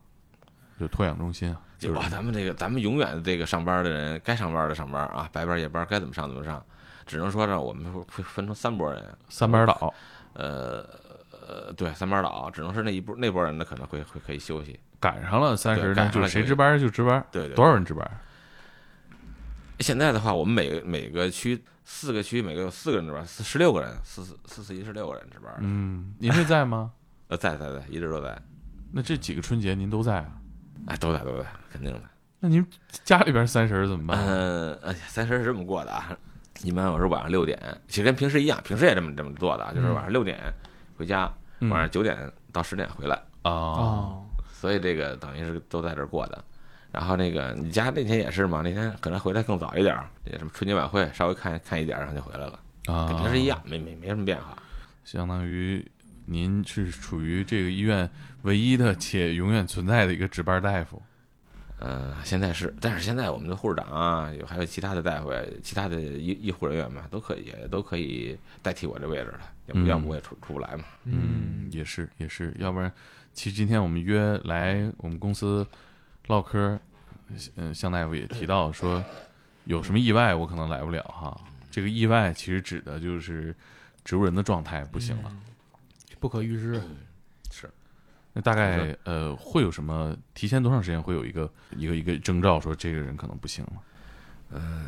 S1: 就托养中心啊？
S2: 就咱们这个，咱们永远这个上班的人，该上班的上班啊，白班夜班该怎么上怎么上。只能说呢，我们会分成三拨人，
S1: 三班倒。
S2: 呃呃，对，三班倒，只能是那一波那波人呢，可能会会可以休息。
S1: 赶上了三十，就谁值班就值班。
S2: 对对。
S1: 多少人值班？
S2: 现在的话，我们每个每个区四个区，每个有四个人值班，四十六个人，四四四四一十六个人值班。
S1: 嗯，您是在吗？
S2: 呃，在在在，一直都在。
S1: 那这几个春节您都在啊？
S2: 哎，都在都在，肯定的。
S1: 那您家里边三十怎么办？
S2: 嗯，哎呀，三十是这么过的啊。一般我是晚上六点，其实跟平时一样，平时也这么这么做的，就是晚上六点回家，晚上九点到十点回来
S1: 哦。
S2: 所以这个等于是都在这儿过的。然后那个你家那天也是嘛？那天可能回来更早一点，也什么春节晚会稍微看看一点，然后就回来了啊。跟平时一样，没没没什么变化，
S1: 相当于。您是处于这个医院唯一的且永远存在的一个值班大夫，
S2: 呃，现在是，但是现在我们的护士长啊，有还有其他的大夫、其他的医医护人员嘛，都可以都可以代替我这位置了，要不要不我也出出不来嘛。
S1: 嗯，也是也是，要不然，其实今天我们约来我们公司唠嗑，嗯，向大夫也提到说，有什么意外我可能来不了哈。这个意外其实指的就是植物人的状态不行了。
S3: 不可预知，
S2: 是。
S1: 那大概呃会有什么？提前多长时间会有一个一个一个征兆，说这个人可能不行了？
S2: 呃，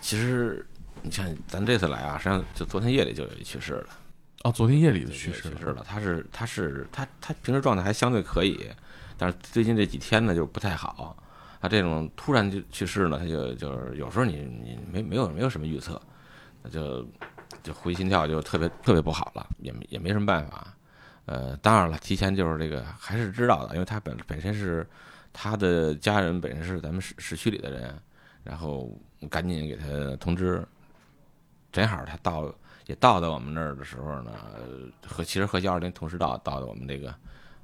S2: 其实你像咱这次来啊，实际上就昨天夜里就有一去世了。
S1: 哦，昨天夜里就去
S2: 世了。他是他是他他平时状态还相对可以，但是最近这几天呢就不太好。他这种突然就去世呢，他就就是有时候你你没没有没有什么预测，就。就呼吸心跳就特别特别不好了，也也没什么办法。呃，当然了，提前就是这个还是知道的，因为他本本身是他的家人本身是咱们市市区里的人，然后赶紧给他通知。正好他到也到到我们那儿的时候呢，和其实和幺二零同时到到的我们这个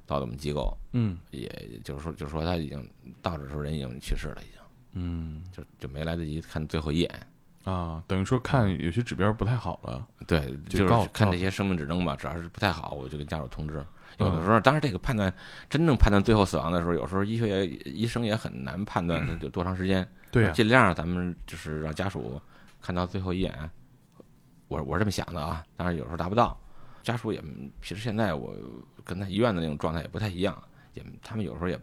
S2: 到的我们机构，
S1: 嗯，
S2: 也就是说就是说他已经到的时候人已经去世了，已经，
S1: 嗯，
S2: 就就没来得及看最后一眼。
S1: 啊，等于说看有些指标不太好了，
S2: 对，就是看这些生命指征吧，只要是不太好，我就跟家属通知。有的时候，当然这个判断真正判断最后死亡的时候，有时候医学也医生也很难判断有多长时间。
S1: 对，
S2: 尽量咱们就是让家属看到最后一眼。我我是这么想的啊，当然有时候达不到，家属也其实现在我跟他医院的那种状态也不太一样，也他们有时候也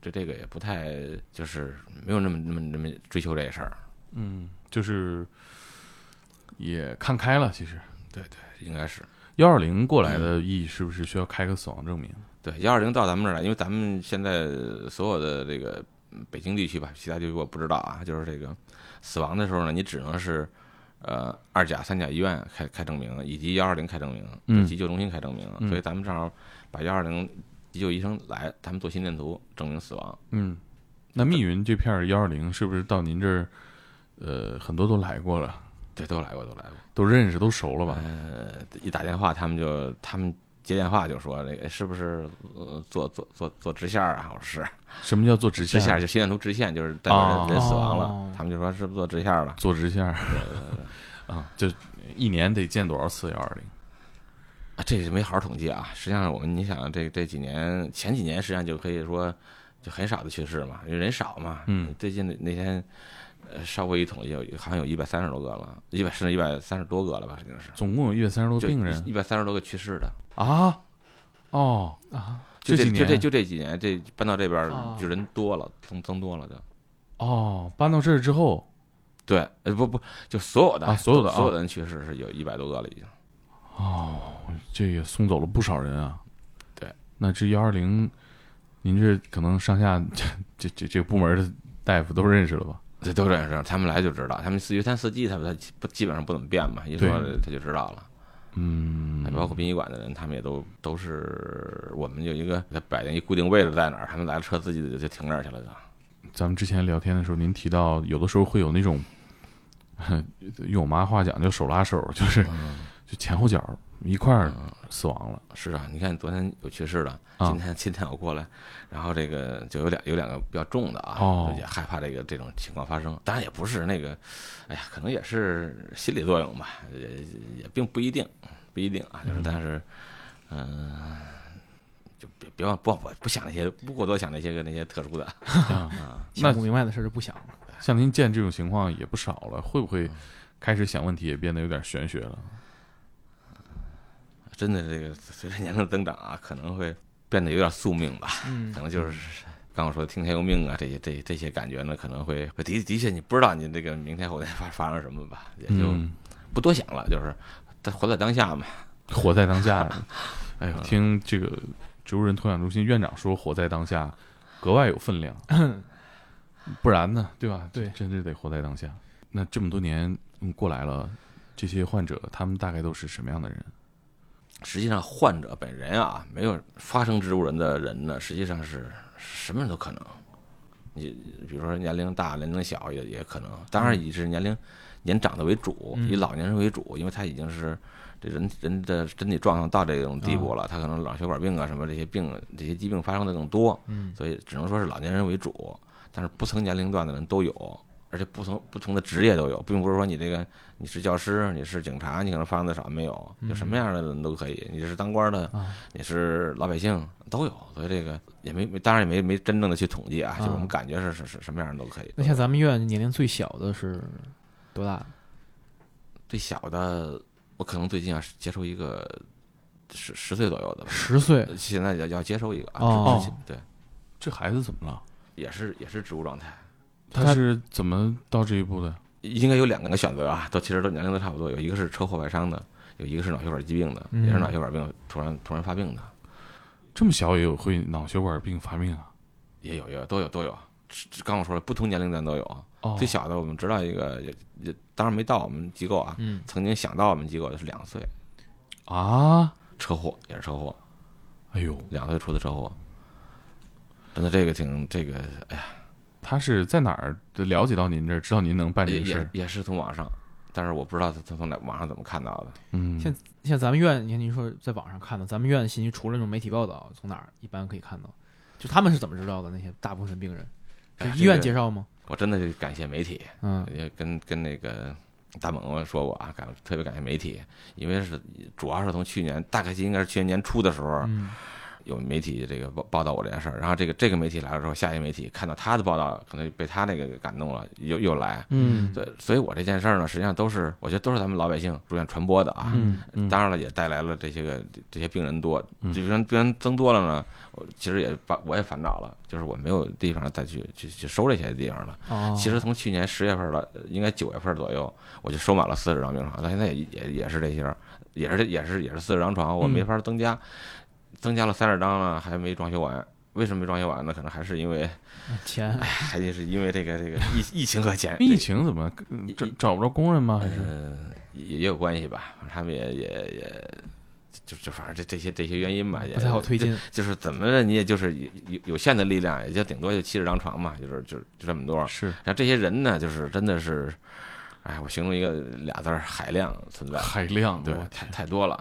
S2: 这这个也不太就是没有那么那么那么追求这事儿。
S1: 嗯。就是也看开了，其实
S2: 对对，应该是
S1: 幺二零过来的意义是不是需要开个死亡证明？
S2: 对，幺二零到咱们这儿来，因为咱们现在所有的这个北京地区吧，其他地区我不知道啊。就是这个死亡的时候呢，你只能是呃二甲、三甲医院开开证明，以及幺二零开证明，急救中心开证明。所以咱们正好把幺二零急救医生来，他们做心电图证明死亡。
S1: 嗯，那密云这片幺二零是不是到您这儿？呃，很多都来过了，
S2: 对，都来过，都来过，
S1: 都认识，都熟了吧？
S2: 呃，一打电话，他们就他们接电话就说：“那个是不是呃做做做做直线啊？”我说：“是。”
S1: 什么叫做直
S2: 线？就心电图直线，就是代表人人死亡了。他们就说：“是不是做直线了？”
S1: 做直线。啊，就一年得见多少次幺二零？
S2: 啊，这没好好统计啊。实际上，我们你想，这这几年前几年，实际上就可以说。就很少的去世嘛，因为人少嘛。
S1: 嗯，
S2: 最近那那天，呃，稍微一统计，有好像有一百三十多个了，一百甚至一百三十多个了吧，肯定是。
S1: 总共有一百三十多个病人
S2: 一百三十多个去世的
S1: 啊！哦
S3: 啊，
S2: 就
S1: 这
S2: 就这就这几年，这搬到这边就人多了，增增多了就。
S1: 哦，搬到这儿之后，
S2: 对，呃，不不，就所有的
S1: 啊所有的啊
S2: 所有的人去世是有一百多个了已经。
S1: 哦这也送走了不少人啊。
S2: 对，
S1: 那这幺二零，您这可能上下这这这个部门的大夫都认识了吧？
S2: 这都认识，他们来就知道，他们四一三四季，他们他不基本上不怎么变嘛，一说他就知道了。
S1: 嗯，
S2: 包括殡仪馆的人，他们也都都是我们有一个摆定一固定位置在哪儿，他们来了车自己就就停那儿去了就。
S1: 咱们之前聊天的时候，您提到有的时候会有那种，用我妈话讲叫手拉手，就是就前后脚一块儿死亡了。
S2: 是啊，你看昨天有去世的，
S1: 啊
S2: 今天今天我过来，然后这个就有两有两个比较重的啊，
S1: 哦
S2: 也害怕这个这种情况发生。当然也不是那个，哎呀，可能也是心理作用吧，也也并不一定，不一定啊，就是但是，嗯、就别别忘不不不想那些不过多想那些个那些特殊的啊，
S3: 想不明白的事就不想了。
S1: 像您见这种情况也不少了，会不会开始想问题也变得有点玄学了？
S2: 真的这个随着年龄增长啊，可能会变得有点宿命吧。
S3: 嗯
S2: 可能就是刚我说的听天由命啊，这些这这些感觉呢，可能会会的的确你不知道你这个明天后天发发生什么吧，也就
S1: 嗯，
S2: 不多想了，就是活在当下嘛。
S1: 活在当下。哎呦，听这个植物人托养中心院长说，活在当下格外有分量，不然呢，对吧？
S3: 对
S1: 真是得活在当下。那这么多年嗯过来了，这些患者他们大概都是什么样的人？
S2: 实际上，患者本人啊，没有发生植物人的人呢，实际上是什么人都可能。你比如说年龄大、年龄小也也可能，当然以是年龄年长的为主，
S3: 嗯
S2: 以老年人为主，因为他已经是这人人的身体状况到这种地步了，他可能脑血管病啊什么这些病这些疾病发生的更多，
S3: 嗯
S2: 所以只能说是老年人为主，但是不同年龄段的人都有，而且不同不同的职业都有，并不是说你这个你是教师，你是警察，你可能发生的少没有，就什么样的人都可以，你是当官的，
S3: 啊
S2: 你是老百姓都有，所以这个也没没当然也没没真正的去统计啊，就我们感觉是是是什么样的都可以。
S3: 那像咱们医院年龄最小的是多大？
S2: 最小的，我可能最近要接受一个十十岁左右的吧，
S3: 十岁
S2: 现在要要接收一个啊，对，
S1: 这孩子怎么了？
S2: 也是也是植物状态。
S1: 他是怎么到这一步的？
S2: 应该有两个选择啊，都其实都年龄都差不多，有一个是车祸外伤的，有一个是脑血管疾病的，
S3: 嗯
S2: 也是脑血管病突然突然发病的，
S1: 这么小也有会脑血管病发病啊？
S2: 也有也有都有都有。这刚我说了，不同年龄段都有。
S1: 哦，
S2: 最小的我们知道一个，也也当然没到我们机构啊，
S3: 嗯
S2: 曾经想到我们机构的是两岁，
S1: 啊，
S2: 车祸也是车祸，
S1: 哎呦，
S2: 两岁出的车祸。真的这个挺这个，哎呀，
S1: 他是在哪儿了解到您这儿，知道您能办这事儿？
S2: 也也是从网上，但是我不知道他他从哪网上怎么看到的。
S1: 嗯，
S3: 现像咱们院，你看您说在网上看到，咱们院的信息除了那种媒体报道，从哪儿一般可以看到？就他们是怎么知道的？那些大部分病人是医院介绍吗？
S2: 我真的是感谢媒体，
S3: 嗯
S2: 也跟跟那个大猛我说过啊，感特别感谢媒体，因为是主要是从去年大概应该是去年年初的时候，
S3: 嗯
S2: 有媒体这个报报道我这件事儿，然后这个这个媒体来了之后，下一个媒体看到他的报道，可能被他那个感动了，又又来。
S3: 嗯
S2: 对，所以我这件事儿呢，实际上都是我觉得都是咱们老百姓逐渐传播的啊。
S1: 嗯嗯，
S2: 当然了，也带来了这些个这这些病人多，
S1: 嗯
S2: 这病人病人增多了呢，我其实也把我也烦恼了，就是我没有地方再去去去收这些地方了。
S3: 哦，
S2: 其实从去年十月份了，呃应该九月份左右，我就收满了四十张病床，到现在也也也是这些，也是也是也是四十张床，我
S1: 嗯
S2: 没法增加，增加了三十张了，还没装修完。为什么没装修完呢？可能还是因为，
S3: 钱
S2: 还得是因为这个这个疫疫情和钱，
S1: 疫情怎么嗯找找不着工人吗？还是
S2: 呃也也有关系吧，他们也也也。就就反正这这些这些原因吧，也
S3: 不太好推进。
S2: 就是怎么着，你也就是有有有限的力量，也就顶多就七十张床嘛，就是就就这么多。
S1: 是
S2: 然后这些人呢，就是真的是，哎，我形容一个俩字儿海量存在，
S1: 海量
S2: 对，太太多了。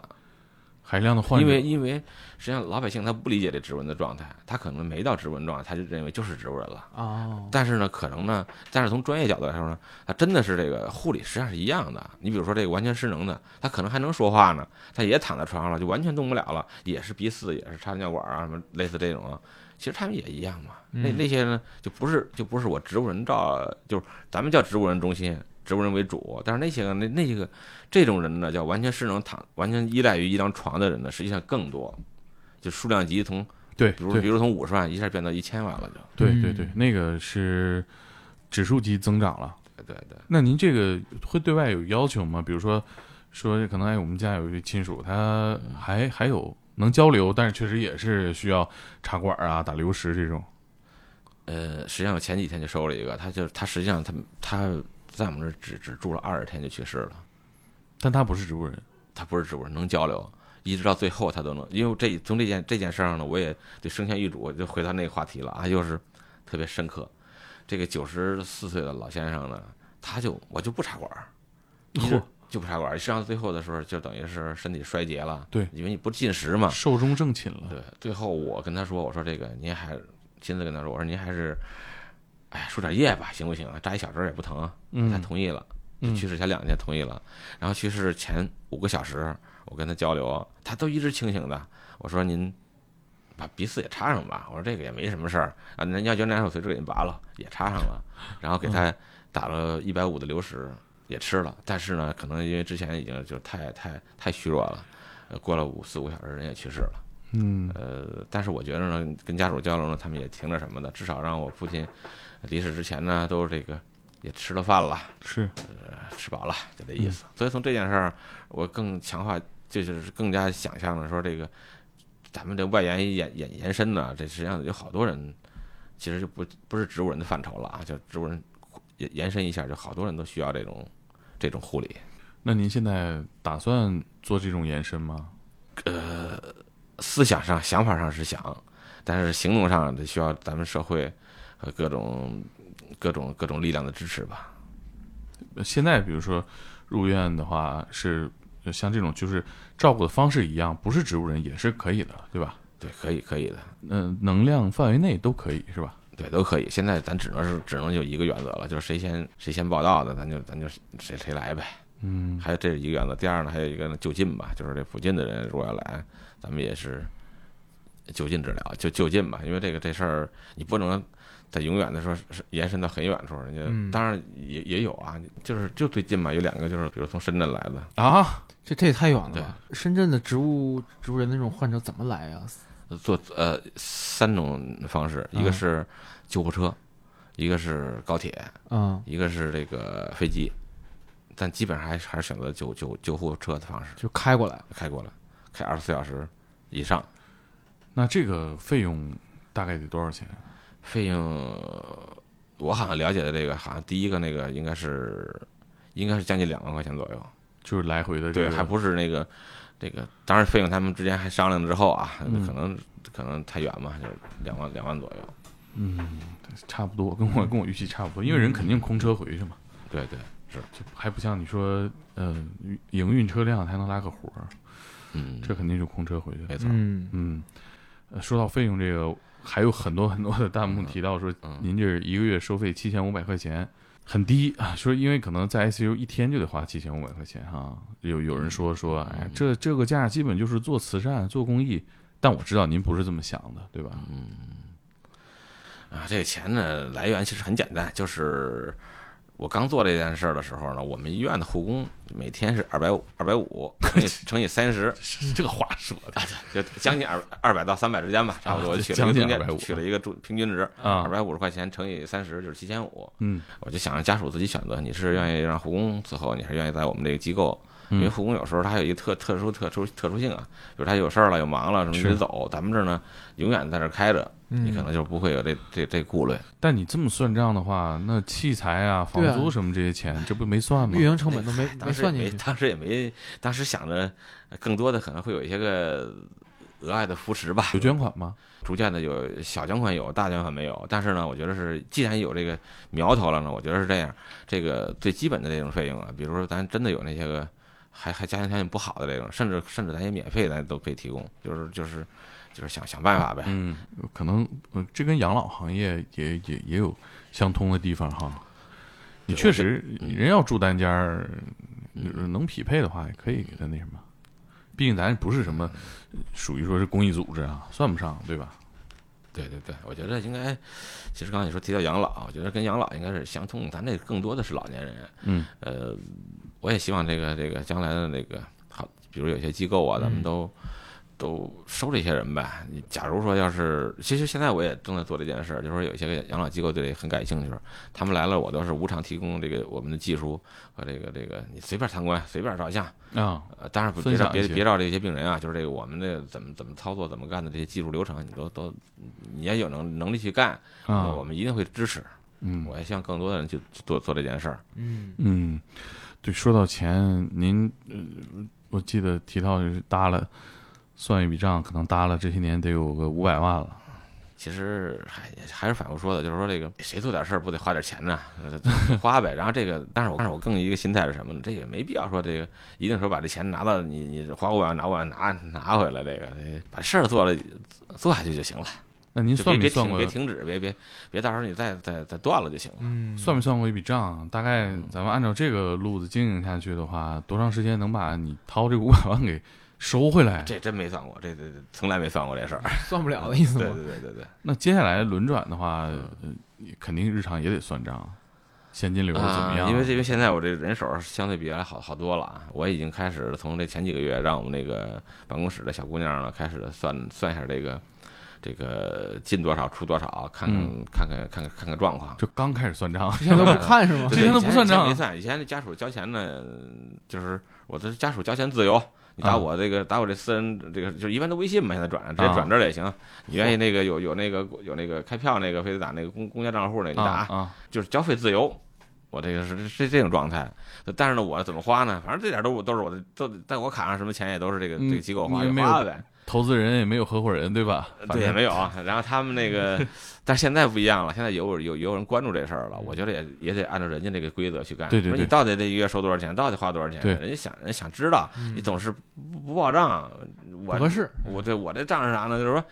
S1: 海量的患者，
S2: 因为因为实际上老百姓他不理解这植物人的状态，他可能没到植物人状态，他就认为就是植物人了。
S3: 哦，
S2: 但是呢，可能呢，但是从专业角度来说呢，他真的是这个护理实际上是一样的。你比如说这个完全失能的，他可能还能说话呢，他也躺在床上了，就完全动不了了，也是鼻饲，也是插尿管啊，什么类似这种，其实他们也一样嘛。那那些呢，就不是就不是我植物人照，就是咱们叫植物人中心。植物人为主，但是那些个那那些个这种人呢，叫完全失能躺，完全依赖于一张床的人呢，实际上更多，就数量级从
S1: 对，
S2: 比如比如从五十万一下变到一千万了，就
S1: 对对对，那个是指数级增长了。
S2: 对对。
S1: 那您这个会对外有要求吗？比如说说可能哎，我们家有一位亲属，他还还有能交流，但是确实也是需要插管啊、打流食这种。
S2: 呃，实际上我前几天就收了一个，他就他实际上他他。在我们这只只住了二十天就去世了，
S1: 但他不是植物人，
S2: 他不是植物人，能交流，一直到最后他都能。因为这从这件这件事上呢，我也对生前预嘱就回到那个话题了啊，又是特别深刻。这个九十四岁的老先生呢，他就我就不插管，
S1: 嚯，
S2: 就不插管。实际上最后的时候就等于是身体衰竭了，
S1: 对，
S2: 因为你不进食嘛，
S1: 寿终正寝了。
S2: 对，最后我跟他说，我说这个您还亲自跟他说，我说您还是。哎，输点液吧，行不行啊？扎一小针也不疼啊。他同意了，去世前两天同意了。然后去世前五个小时，我跟他交流，他都一直清醒的。我说您把鼻饲也插上吧。我说这个也没什么事儿啊，那尿胶粘手随时给您拔了，也插上了。然后给他打了一百五的流食，也吃了。但是呢，可能因为之前已经就太太太虚弱了，过了五四五小时人也去世了。
S1: 嗯，
S2: 呃，但是我觉得呢，跟家属交流呢，他们也挺那什么的，至少让我父亲。离世之前呢，都这个也吃了饭了，
S1: 是，
S2: 吃饱了，就这意思。所以从这件事儿，我更强化，就是更加想象了说，这个咱们这外延延延延伸呢，这实际上有好多人，其实就不不是植物人的范畴了啊，就植物人延延伸一下，就好多人都需要这种这种护理。
S1: 那您现在打算做这种延伸吗？
S2: 呃，思想上、想法上是想，但是行动上得需要咱们社会。和各种各种各种力量的支持吧。
S1: 现在比如说入院的话，是像这种就是照顾的方式一样，不是植物人也是可以的，对吧？
S2: 对，可以可以的。
S1: 嗯，能量范围内都可以是吧？
S2: 对，都可以。现在咱只能是只能就一个原则了，就是谁先谁先报道的，咱就咱就谁谁来呗。
S1: 嗯，
S2: 还有这是一个原则。第二呢，还有一个呢就近吧，就是这附近的人如果要来，咱们也是就近治疗，就就近吧。因为这个这事儿你不能。在永远的说，是延伸到很远处，人家当然也也有啊，就是就最近嘛，有两个就是比如从深圳来的
S1: 啊，
S3: 这这也太远了。深圳的植物植物人那种患者怎么来啊？
S2: 坐呃三种方式，一个是救护车，一个是高铁，
S3: 嗯，
S2: 一个是这个飞机，但基本上还是还是选择救救救护车的方式，
S3: 就开过来，
S2: 开过来，开二十四小时以上。
S1: 那这个费用大概得多少钱？
S2: 费用，我好像了解的这个，好像第一个那个应该是，应该是将近两万块钱左右，
S1: 就是来回的。
S2: 对，还不是那个，这个当然费用他们之间还商量之后啊，可能可能太远嘛，就两万两万左右。
S1: 嗯，差不多，跟我跟我预期差不多，因为人肯定空车回去嘛。
S2: 对对是，
S1: 就还不像你说，嗯，营运车辆还能拉个活儿，
S2: 嗯，
S1: 这肯定是空车回去。
S2: 没错。
S3: 嗯
S1: 嗯，说到费用这个。还有很多很多的弹幕提到说，您这一个月收费七千五百块钱，很低啊。说因为可能在 ICU 一天就得花七千五百块钱哈。有有人说说，哎，这这个价基本就是做慈善、做公益。但我知道您不是这么想的，对吧？
S2: 嗯。啊，这个钱呢来源其实很简单，就是。我刚做这件事儿的时候呢，我们医院的护工每天是二百五，二百五乘以 乘以三十，
S1: 这个话说的，
S2: 就将近二二百到三百之间吧，差不多。取了一个取了一个平平均值，二百五十块钱乘以三十就是七千五。
S1: 嗯，
S2: 我就想让家属自己选择，你是愿意让护工伺候，你还是愿意在我们这个机构？因为护工有时候他有一个特特殊特殊特殊性啊，比如他有事儿了、有忙了什么得走，咱们这儿呢永远在这开着。你可能就不会有这这这顾虑，
S1: 但你这么算账的话，那器材啊、房租什么这些钱，这不没算吗？
S3: 运营成本都没 没算进
S2: 去。当时也没，当时想着更多的可能会有一些个额外的扶持吧。
S1: 有捐款吗？
S2: 逐渐的有小捐款有，大捐款没有。但是呢，我觉得是既然有这个苗头了呢，我觉得是这样。这个最基本的这种费用啊，比如说咱真的有那些个还还家庭条件不好的这种，甚至甚至咱也免费咱都可以提供，就是就是就是想想办法呗。
S1: 嗯，可能呃这跟养老行业也也也有相通的地方哈。你确实人要住单间儿，能匹配的话也可以给他那什么。毕竟咱不是什么属于说是公益组织啊，算不上对吧？
S2: 对对对，我觉得应该，其实刚才你说提到养老，我觉得跟养老应该是相通。咱这更多的是老年人。
S1: 嗯。
S2: 呃，我也希望这个这个将来的那个好，比如有些机构啊，咱们都。都收这些人呗。你假如说要是，其实现在我也正在做这件事儿，就是说有些个养老机构对这很感兴趣，他们来了，我都是无偿提供这个我们的技术和这个这个，你随便参观，随便照相
S1: 啊。
S2: 呃，当然别别别照这些病人啊，就是这个我们的怎么怎么操作、怎么干的这些技术流程，你都都你也有能能力去干
S1: 啊，
S2: 我们一定会支持。
S1: 嗯，
S2: 我也希望更多的人去做做这件事儿。
S3: 嗯
S1: 嗯，对，说到钱，您呃，我记得提到就是搭了。算一笔账，可能搭了这些年得有个五百万了。
S2: 其实还还是反复说的，就是说这个谁做点事儿不得花点钱呢？花呗。然后这个，但是我但是我更一个心态是什么呢？这也没必要说这个一定说把这钱拿到你你花五百万拿五百万拿拿回来，这个把事儿做了做下去就行了。
S1: 那您算没算过？
S2: 别停止，别别别到时候你再再再断了就行了。
S3: 嗯，
S1: 算没算过一笔账？大概咱们按照这个路子经营下去的话，多长时间能把你掏这五百万给？收回来？
S2: 这真没算过，这这从来没算过这事儿，
S3: 算不了的意思吗？
S2: 对对对对对。
S1: 那接下来轮转的话，肯定日常也得算账，现金流怎么样？
S2: 因为因为现在我这人手相对比原来好好多了啊，我已经开始从这前几个月让我们那个办公室的小姑娘呢开始算算一下这个。这个进多少出多少，看看看看看看看看状况。
S1: 就刚开始算账，
S3: 现在都不 看是吗？
S1: 之前都不算账，
S2: 没算。以前那家属交钱呢，就是我的家属交钱自由，你打我这个打我这私人这个就一般都微信嘛，现在转直接转这儿也行。你愿意那个有有那个有那个开票那个，非得打那个公公家账户那，你打，就是交费自由。我这个是是这种状态。但是呢，我怎么花呢？反正这点都都是我的，都在我卡上什么钱也都是这个这个机构花就花呗。
S1: 投资人也没有合伙人，对吧？
S2: 对，也没有。然后他们那个，但是现在不一样了，现在有有有人关注这事儿了。我觉得也也得按照人家这个规则去干。
S1: 对对对。
S2: 你到底这一个月收多少钱？到底花多少钱？
S1: 对。
S2: 人家想人想知道，你总是不不报账，我
S3: 合适。
S2: 我对我这账是啥呢？就是说，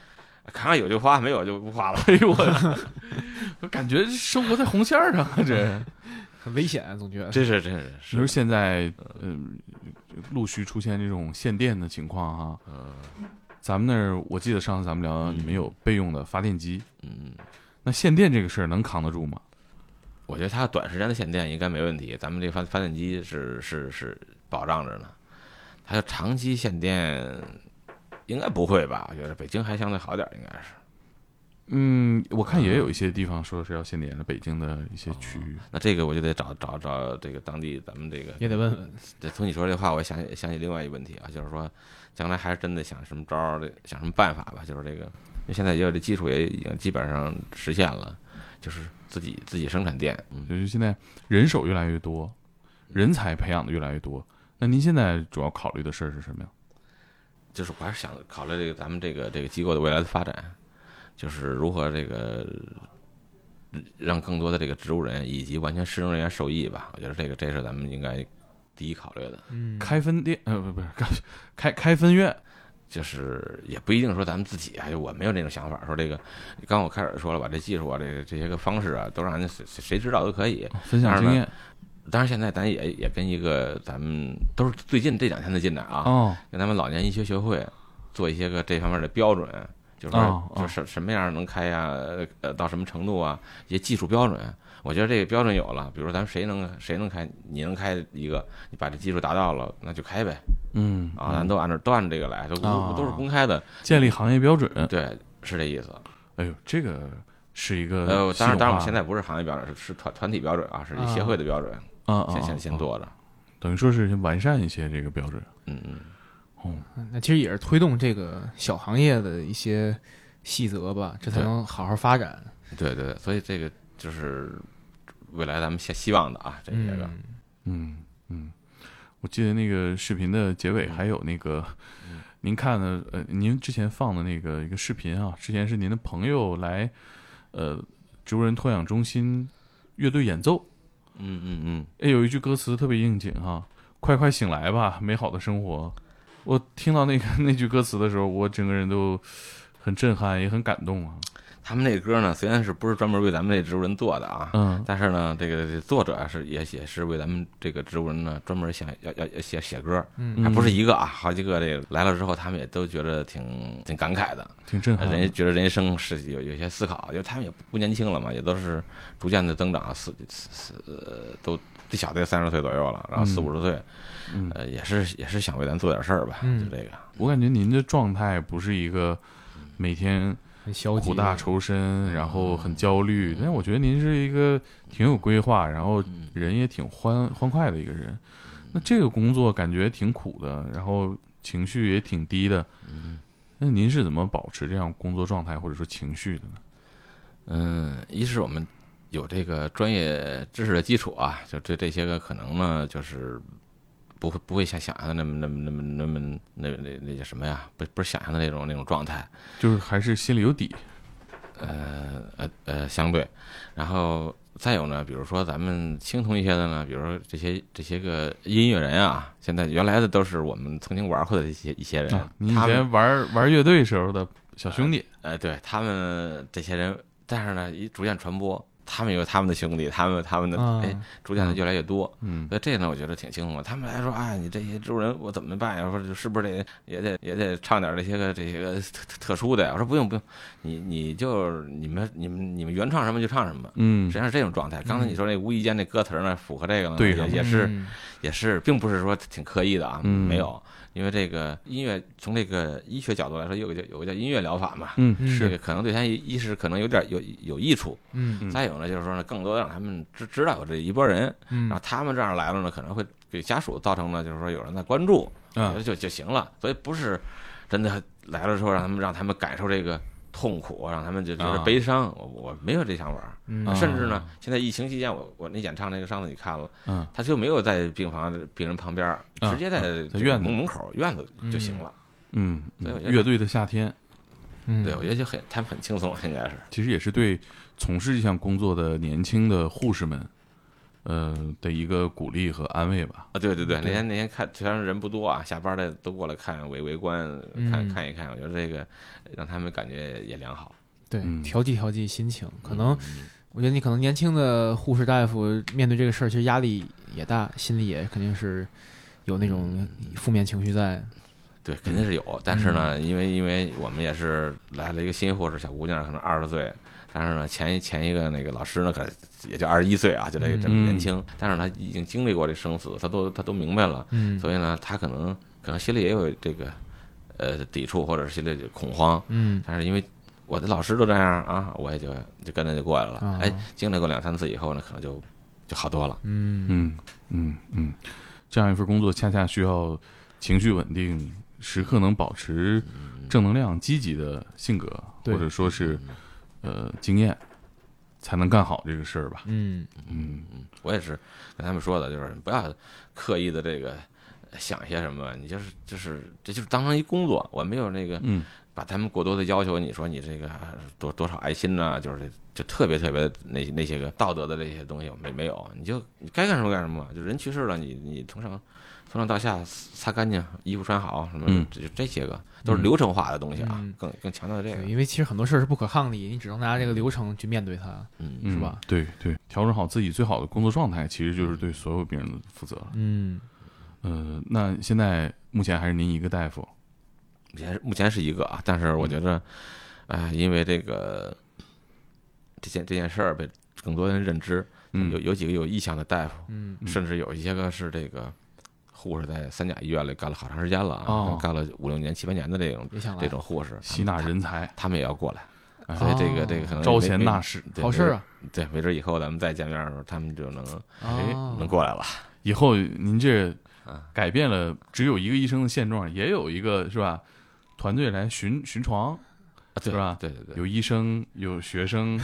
S2: 看看有就花，没有就不花了。
S1: 哎呦我，我感觉生活在红线上，这
S3: 很危险，总觉得。
S2: 这是这是。
S1: 你说现在嗯，陆续出现这种限电的情况哈。
S2: 嗯。
S1: 咱们那儿，我记得上次咱们聊，你们有备用的发电机。
S2: 嗯，
S1: 那限电这个事儿能扛得住吗？
S2: 我觉得它短时间的限电应该没问题，咱们这发发电机是是是保障着呢。它要长期限电，应该不会吧？我觉得北京还相对好点，应该是。
S1: 嗯，我看也有一些地方说是要限电的，北京的一些区域。
S2: 那这个我就得找找找这个当地咱们这个
S3: 也得问问。
S2: 对，从你说这话，我想起想起另外一个问题啊，就是说。将来还是真的想什么招儿的，想什么办法吧。就是这个，因为现在也有这技术，也已经基本上实现了，就是自己自己生产电。
S1: 就是现在人手越来越多，人才培养的越来越多。那您现在主要考虑的事儿是什么呀？
S2: 就是我还是想考虑这个咱们这个这个机构的未来的发展，就是如何这个让更多的这个植物人以及完全失能人员受益吧。我觉得这个这是咱们应该。第一考虑的，
S3: 嗯，
S1: 开分店，呃，不不是，开开分院，
S2: 就是也不一定说咱们自己啊，就我没有那种想法，说这个，刚我开始说了，把这技术啊，这个这些个方式啊，都让人谁谁知道都可以。
S1: 分享经验。
S2: 当然，现在咱也也跟一个咱们都是最近这两天的进展啊，
S1: 哦，
S2: 跟咱们老年医学学会做一些个这方面的标准，就是说，就是什么样能开呀，呃，到什么程度啊，一些技术标准。我觉得这个标准有了，比如咱们谁能谁能开，你能开一个，你把这技术达到了，那就开呗。
S1: 嗯，
S2: 啊，咱都按照都按这个来，都都是公开的，
S1: 建立行业标准。
S2: 对，是这意思。
S1: 哎呦，这个是一个
S2: 呃，当然，当然，我们现在不是行业标准，是是团团体标准啊，是协会的标准
S1: 啊，
S2: 先先先做着，
S1: 等于说是完善一些这个标准。
S2: 嗯嗯。
S1: 哦，
S3: 那其实也是推动这个小行业的一些细则吧，这才能好好发展。
S2: 对对，所以这个就是。未来咱们希希望的啊，这些个，
S1: 嗯。嗯，我记得那个视频的结尾还有那个，您看的呃，您之前放的那个一个视频啊，之前是您的朋友来，呃，植物人托养中心乐队演奏，
S2: 嗯嗯嗯，
S1: 哎，有一句歌词特别应景哈，快快醒来吧，美好的生活。我听到那个 那句歌词的时候，我整个人都很震撼，也很感动啊。
S2: 他们那歌呢，虽然是不是专门为咱们这植物人做的啊，
S1: 嗯，
S2: 但是呢，这个作者是也也是为咱们这个植物人呢专门想要要要写写歌，
S3: 嗯
S2: 还不是一个啊，好几个这个来了之后，他们也都觉得挺挺感慨的，
S1: 挺震撼。
S2: 人家觉得人生是有有些思考，因为他们也不年轻了嘛，也都是逐渐的增长，四四四呃都最小的三十岁左右了，然后四
S1: 嗯
S2: 五十岁，
S1: 嗯
S2: 呃也是也是想为咱做点事儿吧，
S3: 嗯
S2: 就这个，
S1: 我感觉您的状态不是一个每天
S3: 很消极，
S1: 苦大仇深，然后很焦虑，但我觉得您是一个挺有规划，然后人也挺欢欢快的一个人。那这个工作感觉挺苦的，然后情绪也挺低的。那您是怎么保持这样工作状态或者说情绪的呢？
S2: 嗯，一是我们有这个专业知识的基础啊，就这这些个可能呢，就是不会不会像想象的那么那么那么那么那那那叫什么呀？不不是想象的那种那种状态，
S1: 就是还是心里有底。
S2: 呃呃呃，相对，然后再有呢，比如说咱们青铜一些的呢，比如说这些这些个音乐人啊，现在原来的都是我们曾经玩过的一些一些人，
S1: 啊，你以前玩玩乐队时候的小兄弟，
S2: 呃，对他们这些人，但是呢，一逐渐传播，他们有他们的兄弟，他们有他们的，
S3: 啊
S2: 哎，逐渐的越来越多。
S1: 嗯
S2: 所以这个呢，我觉得挺轻松的。他们来说，哎，你这些植物人我怎么办呀？我说是不是得也得也得唱点这些个这些个特特特殊的呀？我说不用不用，你你就你们你们你们原创什么就唱什么。
S1: 嗯
S2: 实际上是这种状态。刚才你说那无意间那歌词呢，符合这个呢，
S1: 对
S2: 也也是
S3: 嗯
S2: 也是，并不是说挺刻意的啊，
S1: 嗯。
S2: 没有。因为这个音乐从这个医学角度来说，有个叫有个叫音乐疗法嘛，
S1: 嗯
S3: 嗯
S2: 这个
S1: 是
S2: 可能对他一一是可能有点有有益处，再有呢就是说呢，更多让他们知知道有这一波人，
S3: 嗯。
S2: 然后他们这样来了呢，可能会给家属造成呢，就是说有人在关注，
S1: 啊。
S2: 就就行了。所以不是真的来了之后让他们让他们感受这个痛苦，让他们就就是
S1: 啊。
S2: 悲伤。我我没有这想法，甚至呢，现在疫情期间，我我那演唱那个上次你看了，
S1: 嗯。
S2: 他就没有在病房病人旁边，
S1: 啊
S2: 直接在
S1: 在院子
S2: 门门口院子就行了。
S1: 嗯乐队的夏天。
S3: 嗯。
S2: 对，我觉得就很他们很轻松，应该是。
S1: 其实也是对从事这项工作的年轻的护士们，呃的一个鼓励和安慰吧。
S2: 啊，对对对，那天那天看，虽然人不多啊，下班的都过来看围围观，看
S3: 嗯
S2: 看一看，我觉得这个让他们感觉也良好。
S3: 对
S1: 嗯
S3: 调剂调剂心情，可能
S2: 嗯
S3: 我觉得你可能年轻的护士大夫面对这个事儿，其实压力也大，心里也肯定是有那种负面情绪在。
S2: 对，肯定是有，但是呢，因为因为我们也是来了一个新护士，小姑娘可能二十岁，但是呢，前一前一个那个老师呢，可也就二十一岁啊，就这个这么年轻，但是他已经经历过这生死，他都他都明白了，
S3: 嗯。
S2: 所以呢，他可能可能心里也有这个呃抵触或者是心里恐慌，
S3: 嗯。
S2: 但是因为我的老师都这样啊，我也就就跟着就过来了。
S3: 啊。
S2: 哎，经历过两三次以后呢，可能就就好多了。
S3: 嗯。
S1: 嗯嗯嗯，这样一份工作恰恰需要情绪稳定，时刻能保持正能量、积极的性格，
S3: 对。
S1: 或者说是呃经验，才能干好这个事儿吧。
S3: 嗯。
S1: 嗯
S2: 我也是跟他们说的，就是不要刻意的这个想些什么，你就是就是这就是当成一工作，我没有那个
S1: 嗯。
S2: 把他们过多的要求，你说你这个多多少爱心呐、就是就特别特别那那些个道德的这些东西没没有，你就你该干什么干什么，就人去世了，你你从上从上到下擦干净，衣服穿好，什么
S1: 嗯。
S2: 这就这些个都是流程化的东西啊，
S3: 嗯。
S2: 更更强调这个，，
S3: 因为其实很多事儿是不可抗力，你只能拿这个流程去面对它。是吧？
S1: 对对，调整好自己最好的工作状态，其实就是对所有病人的负责了。
S3: 嗯。
S1: 呃，那现在目前还是您一个大夫，
S2: 目前是目前是一个啊，但是我觉得，哎，因为这个这件这件事儿被更多人认知，
S1: 嗯。
S2: 有有几个有意向的大夫，
S3: 嗯
S1: 嗯。
S2: 甚至有一些个是这个护士在三甲医院里干了好长时间了啊，
S1: 哦
S2: 干了五六年、七八年的这种这种护士，
S1: 吸纳人才，
S2: 他们也要过来，
S1: 哎
S2: 所以这个
S3: 哦
S2: 这个可能
S1: 招贤纳士。
S2: 对
S3: 好事啊！
S2: 对，没准以后咱们再见面的时候，他们就能能过来了。
S1: 以后您这
S2: 啊
S1: 改变了只有一个医生的现状，也有一个是吧？团队来巡巡床，是吧
S2: 对对对，
S1: 有医生，有学生，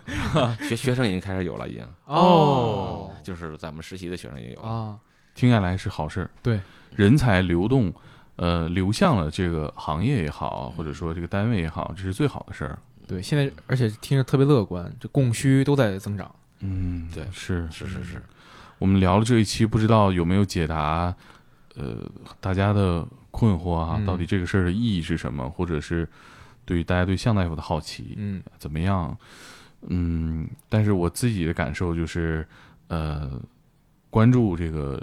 S2: 学学生已经开始有了，已经
S3: 哦
S2: 就是咱们实习的学生也有了。
S3: 啊，
S1: 听下来是好事儿。
S3: 对，
S1: 人才流动，呃，流向了这个行业也好，或者说这个单位也好，这是最好的事儿。
S3: 对，现在而且听着特别乐观，这供需都在增长。
S1: 嗯，
S2: 对
S1: 是
S2: 是是是，
S1: 我们聊了这一期，不知道有没有解答呃大家的困惑啊？到底这个事儿的意义是什么？或者是对于大家对向大夫的好奇，
S3: 嗯，
S1: 怎么样？嗯，但是我自己的感受就是，呃，关注这个，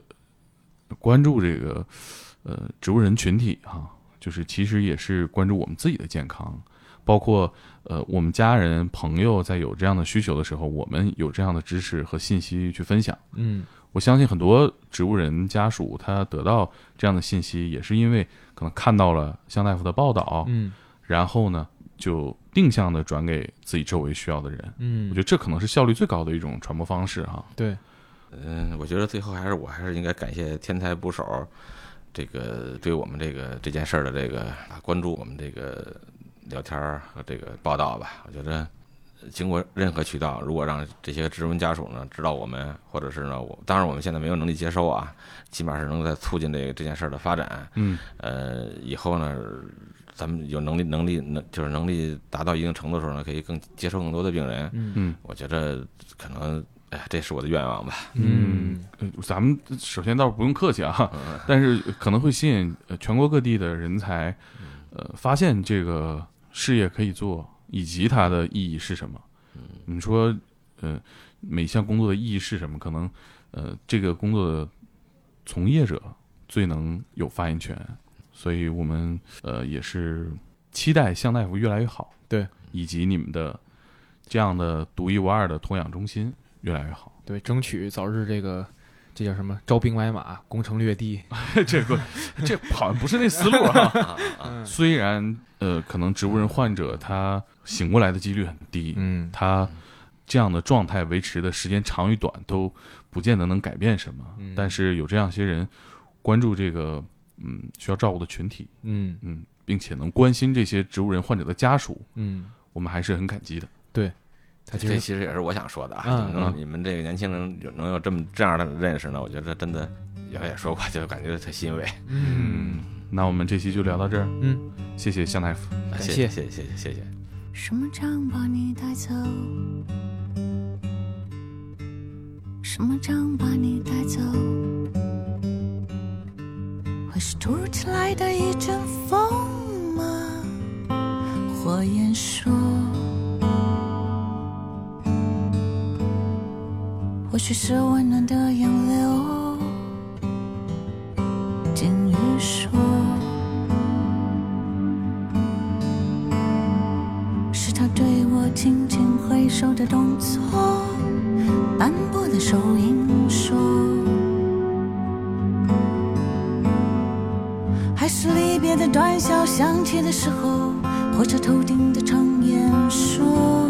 S1: 关注这个，呃，植物人群体哈，就是其实也是关注我们自己的健康，包括呃，我们家人朋友在有这样的需求的时候，我们有这样的知识和信息去分享。
S3: 嗯，
S1: 我相信很多植物人家属他得到这样的信息，也是因为可能看到了向大夫的报道，
S3: 嗯，
S1: 然后呢。就定向的转给自己周围需要的人，
S3: 嗯，
S1: 我觉得这可能是效率最高的一种传播方式哈。
S3: 对，
S2: 嗯，我觉得最后还是我还是应该感谢天才捕手，这个对我们这个这件事儿的这个关注，我们这个聊天和这个报道吧。我觉得经过任何渠道，如果让这些植物人家属呢知道我们，或者是呢，我当然我们现在没有能力接收啊，起码是能在促进这个这件事儿的发展。
S1: 嗯，
S2: 呃，以后呢。咱们有能力，能力能就是能力达到一定程度的时候呢，可以更接受更多的病人。
S3: 嗯
S1: 嗯，
S2: 我觉得可能，哎，这是我的愿望吧。
S1: 嗯，咱们首先倒是不用客气啊，但是可能会吸引全国各地的人才，呃，发现这个事业可以做，以及它的意义是什么。你说，呃，每项工作的意义是什么？可能，呃，这个工作的从业者最能有发言权。所以我们呃也是期待向大夫越来越好，
S3: 对，
S1: 以及你们的这样的独一无二的托养中心越来越好，
S3: 对，争取早日这个这叫什么招兵买马、攻城略地，
S1: 这个这好像不是那思路啊。虽然呃可能植物人患者他醒过来的几率很低，
S3: 嗯，
S1: 他这样的状态维持的时间长与短都不见得能改变什么，但是有这样些人关注这个。嗯，需要照顾的群体，
S3: 嗯
S1: 嗯，并且能关心这些植物人患者的家属，
S3: 嗯，
S1: 我们还是很感激的。
S3: 对，
S2: 他其实其实也是我想说的啊能你们这个年轻人能有这么这样的认识呢我觉得真的原也说过就感觉特欣慰
S1: 嗯。那我们这期就聊到这儿
S3: 嗯。
S1: 谢谢向大夫
S2: 谢谢。谢谢谢谢谢
S4: 什么章把你带走什么章把你带走？会是突如其来的一阵风吗？火焰说或许是温暖的洋流。鲸鱼说，是他对我轻轻挥手的动作。斑驳的手印说。还是离别的短笑响起的时候，火车头顶的长烟说：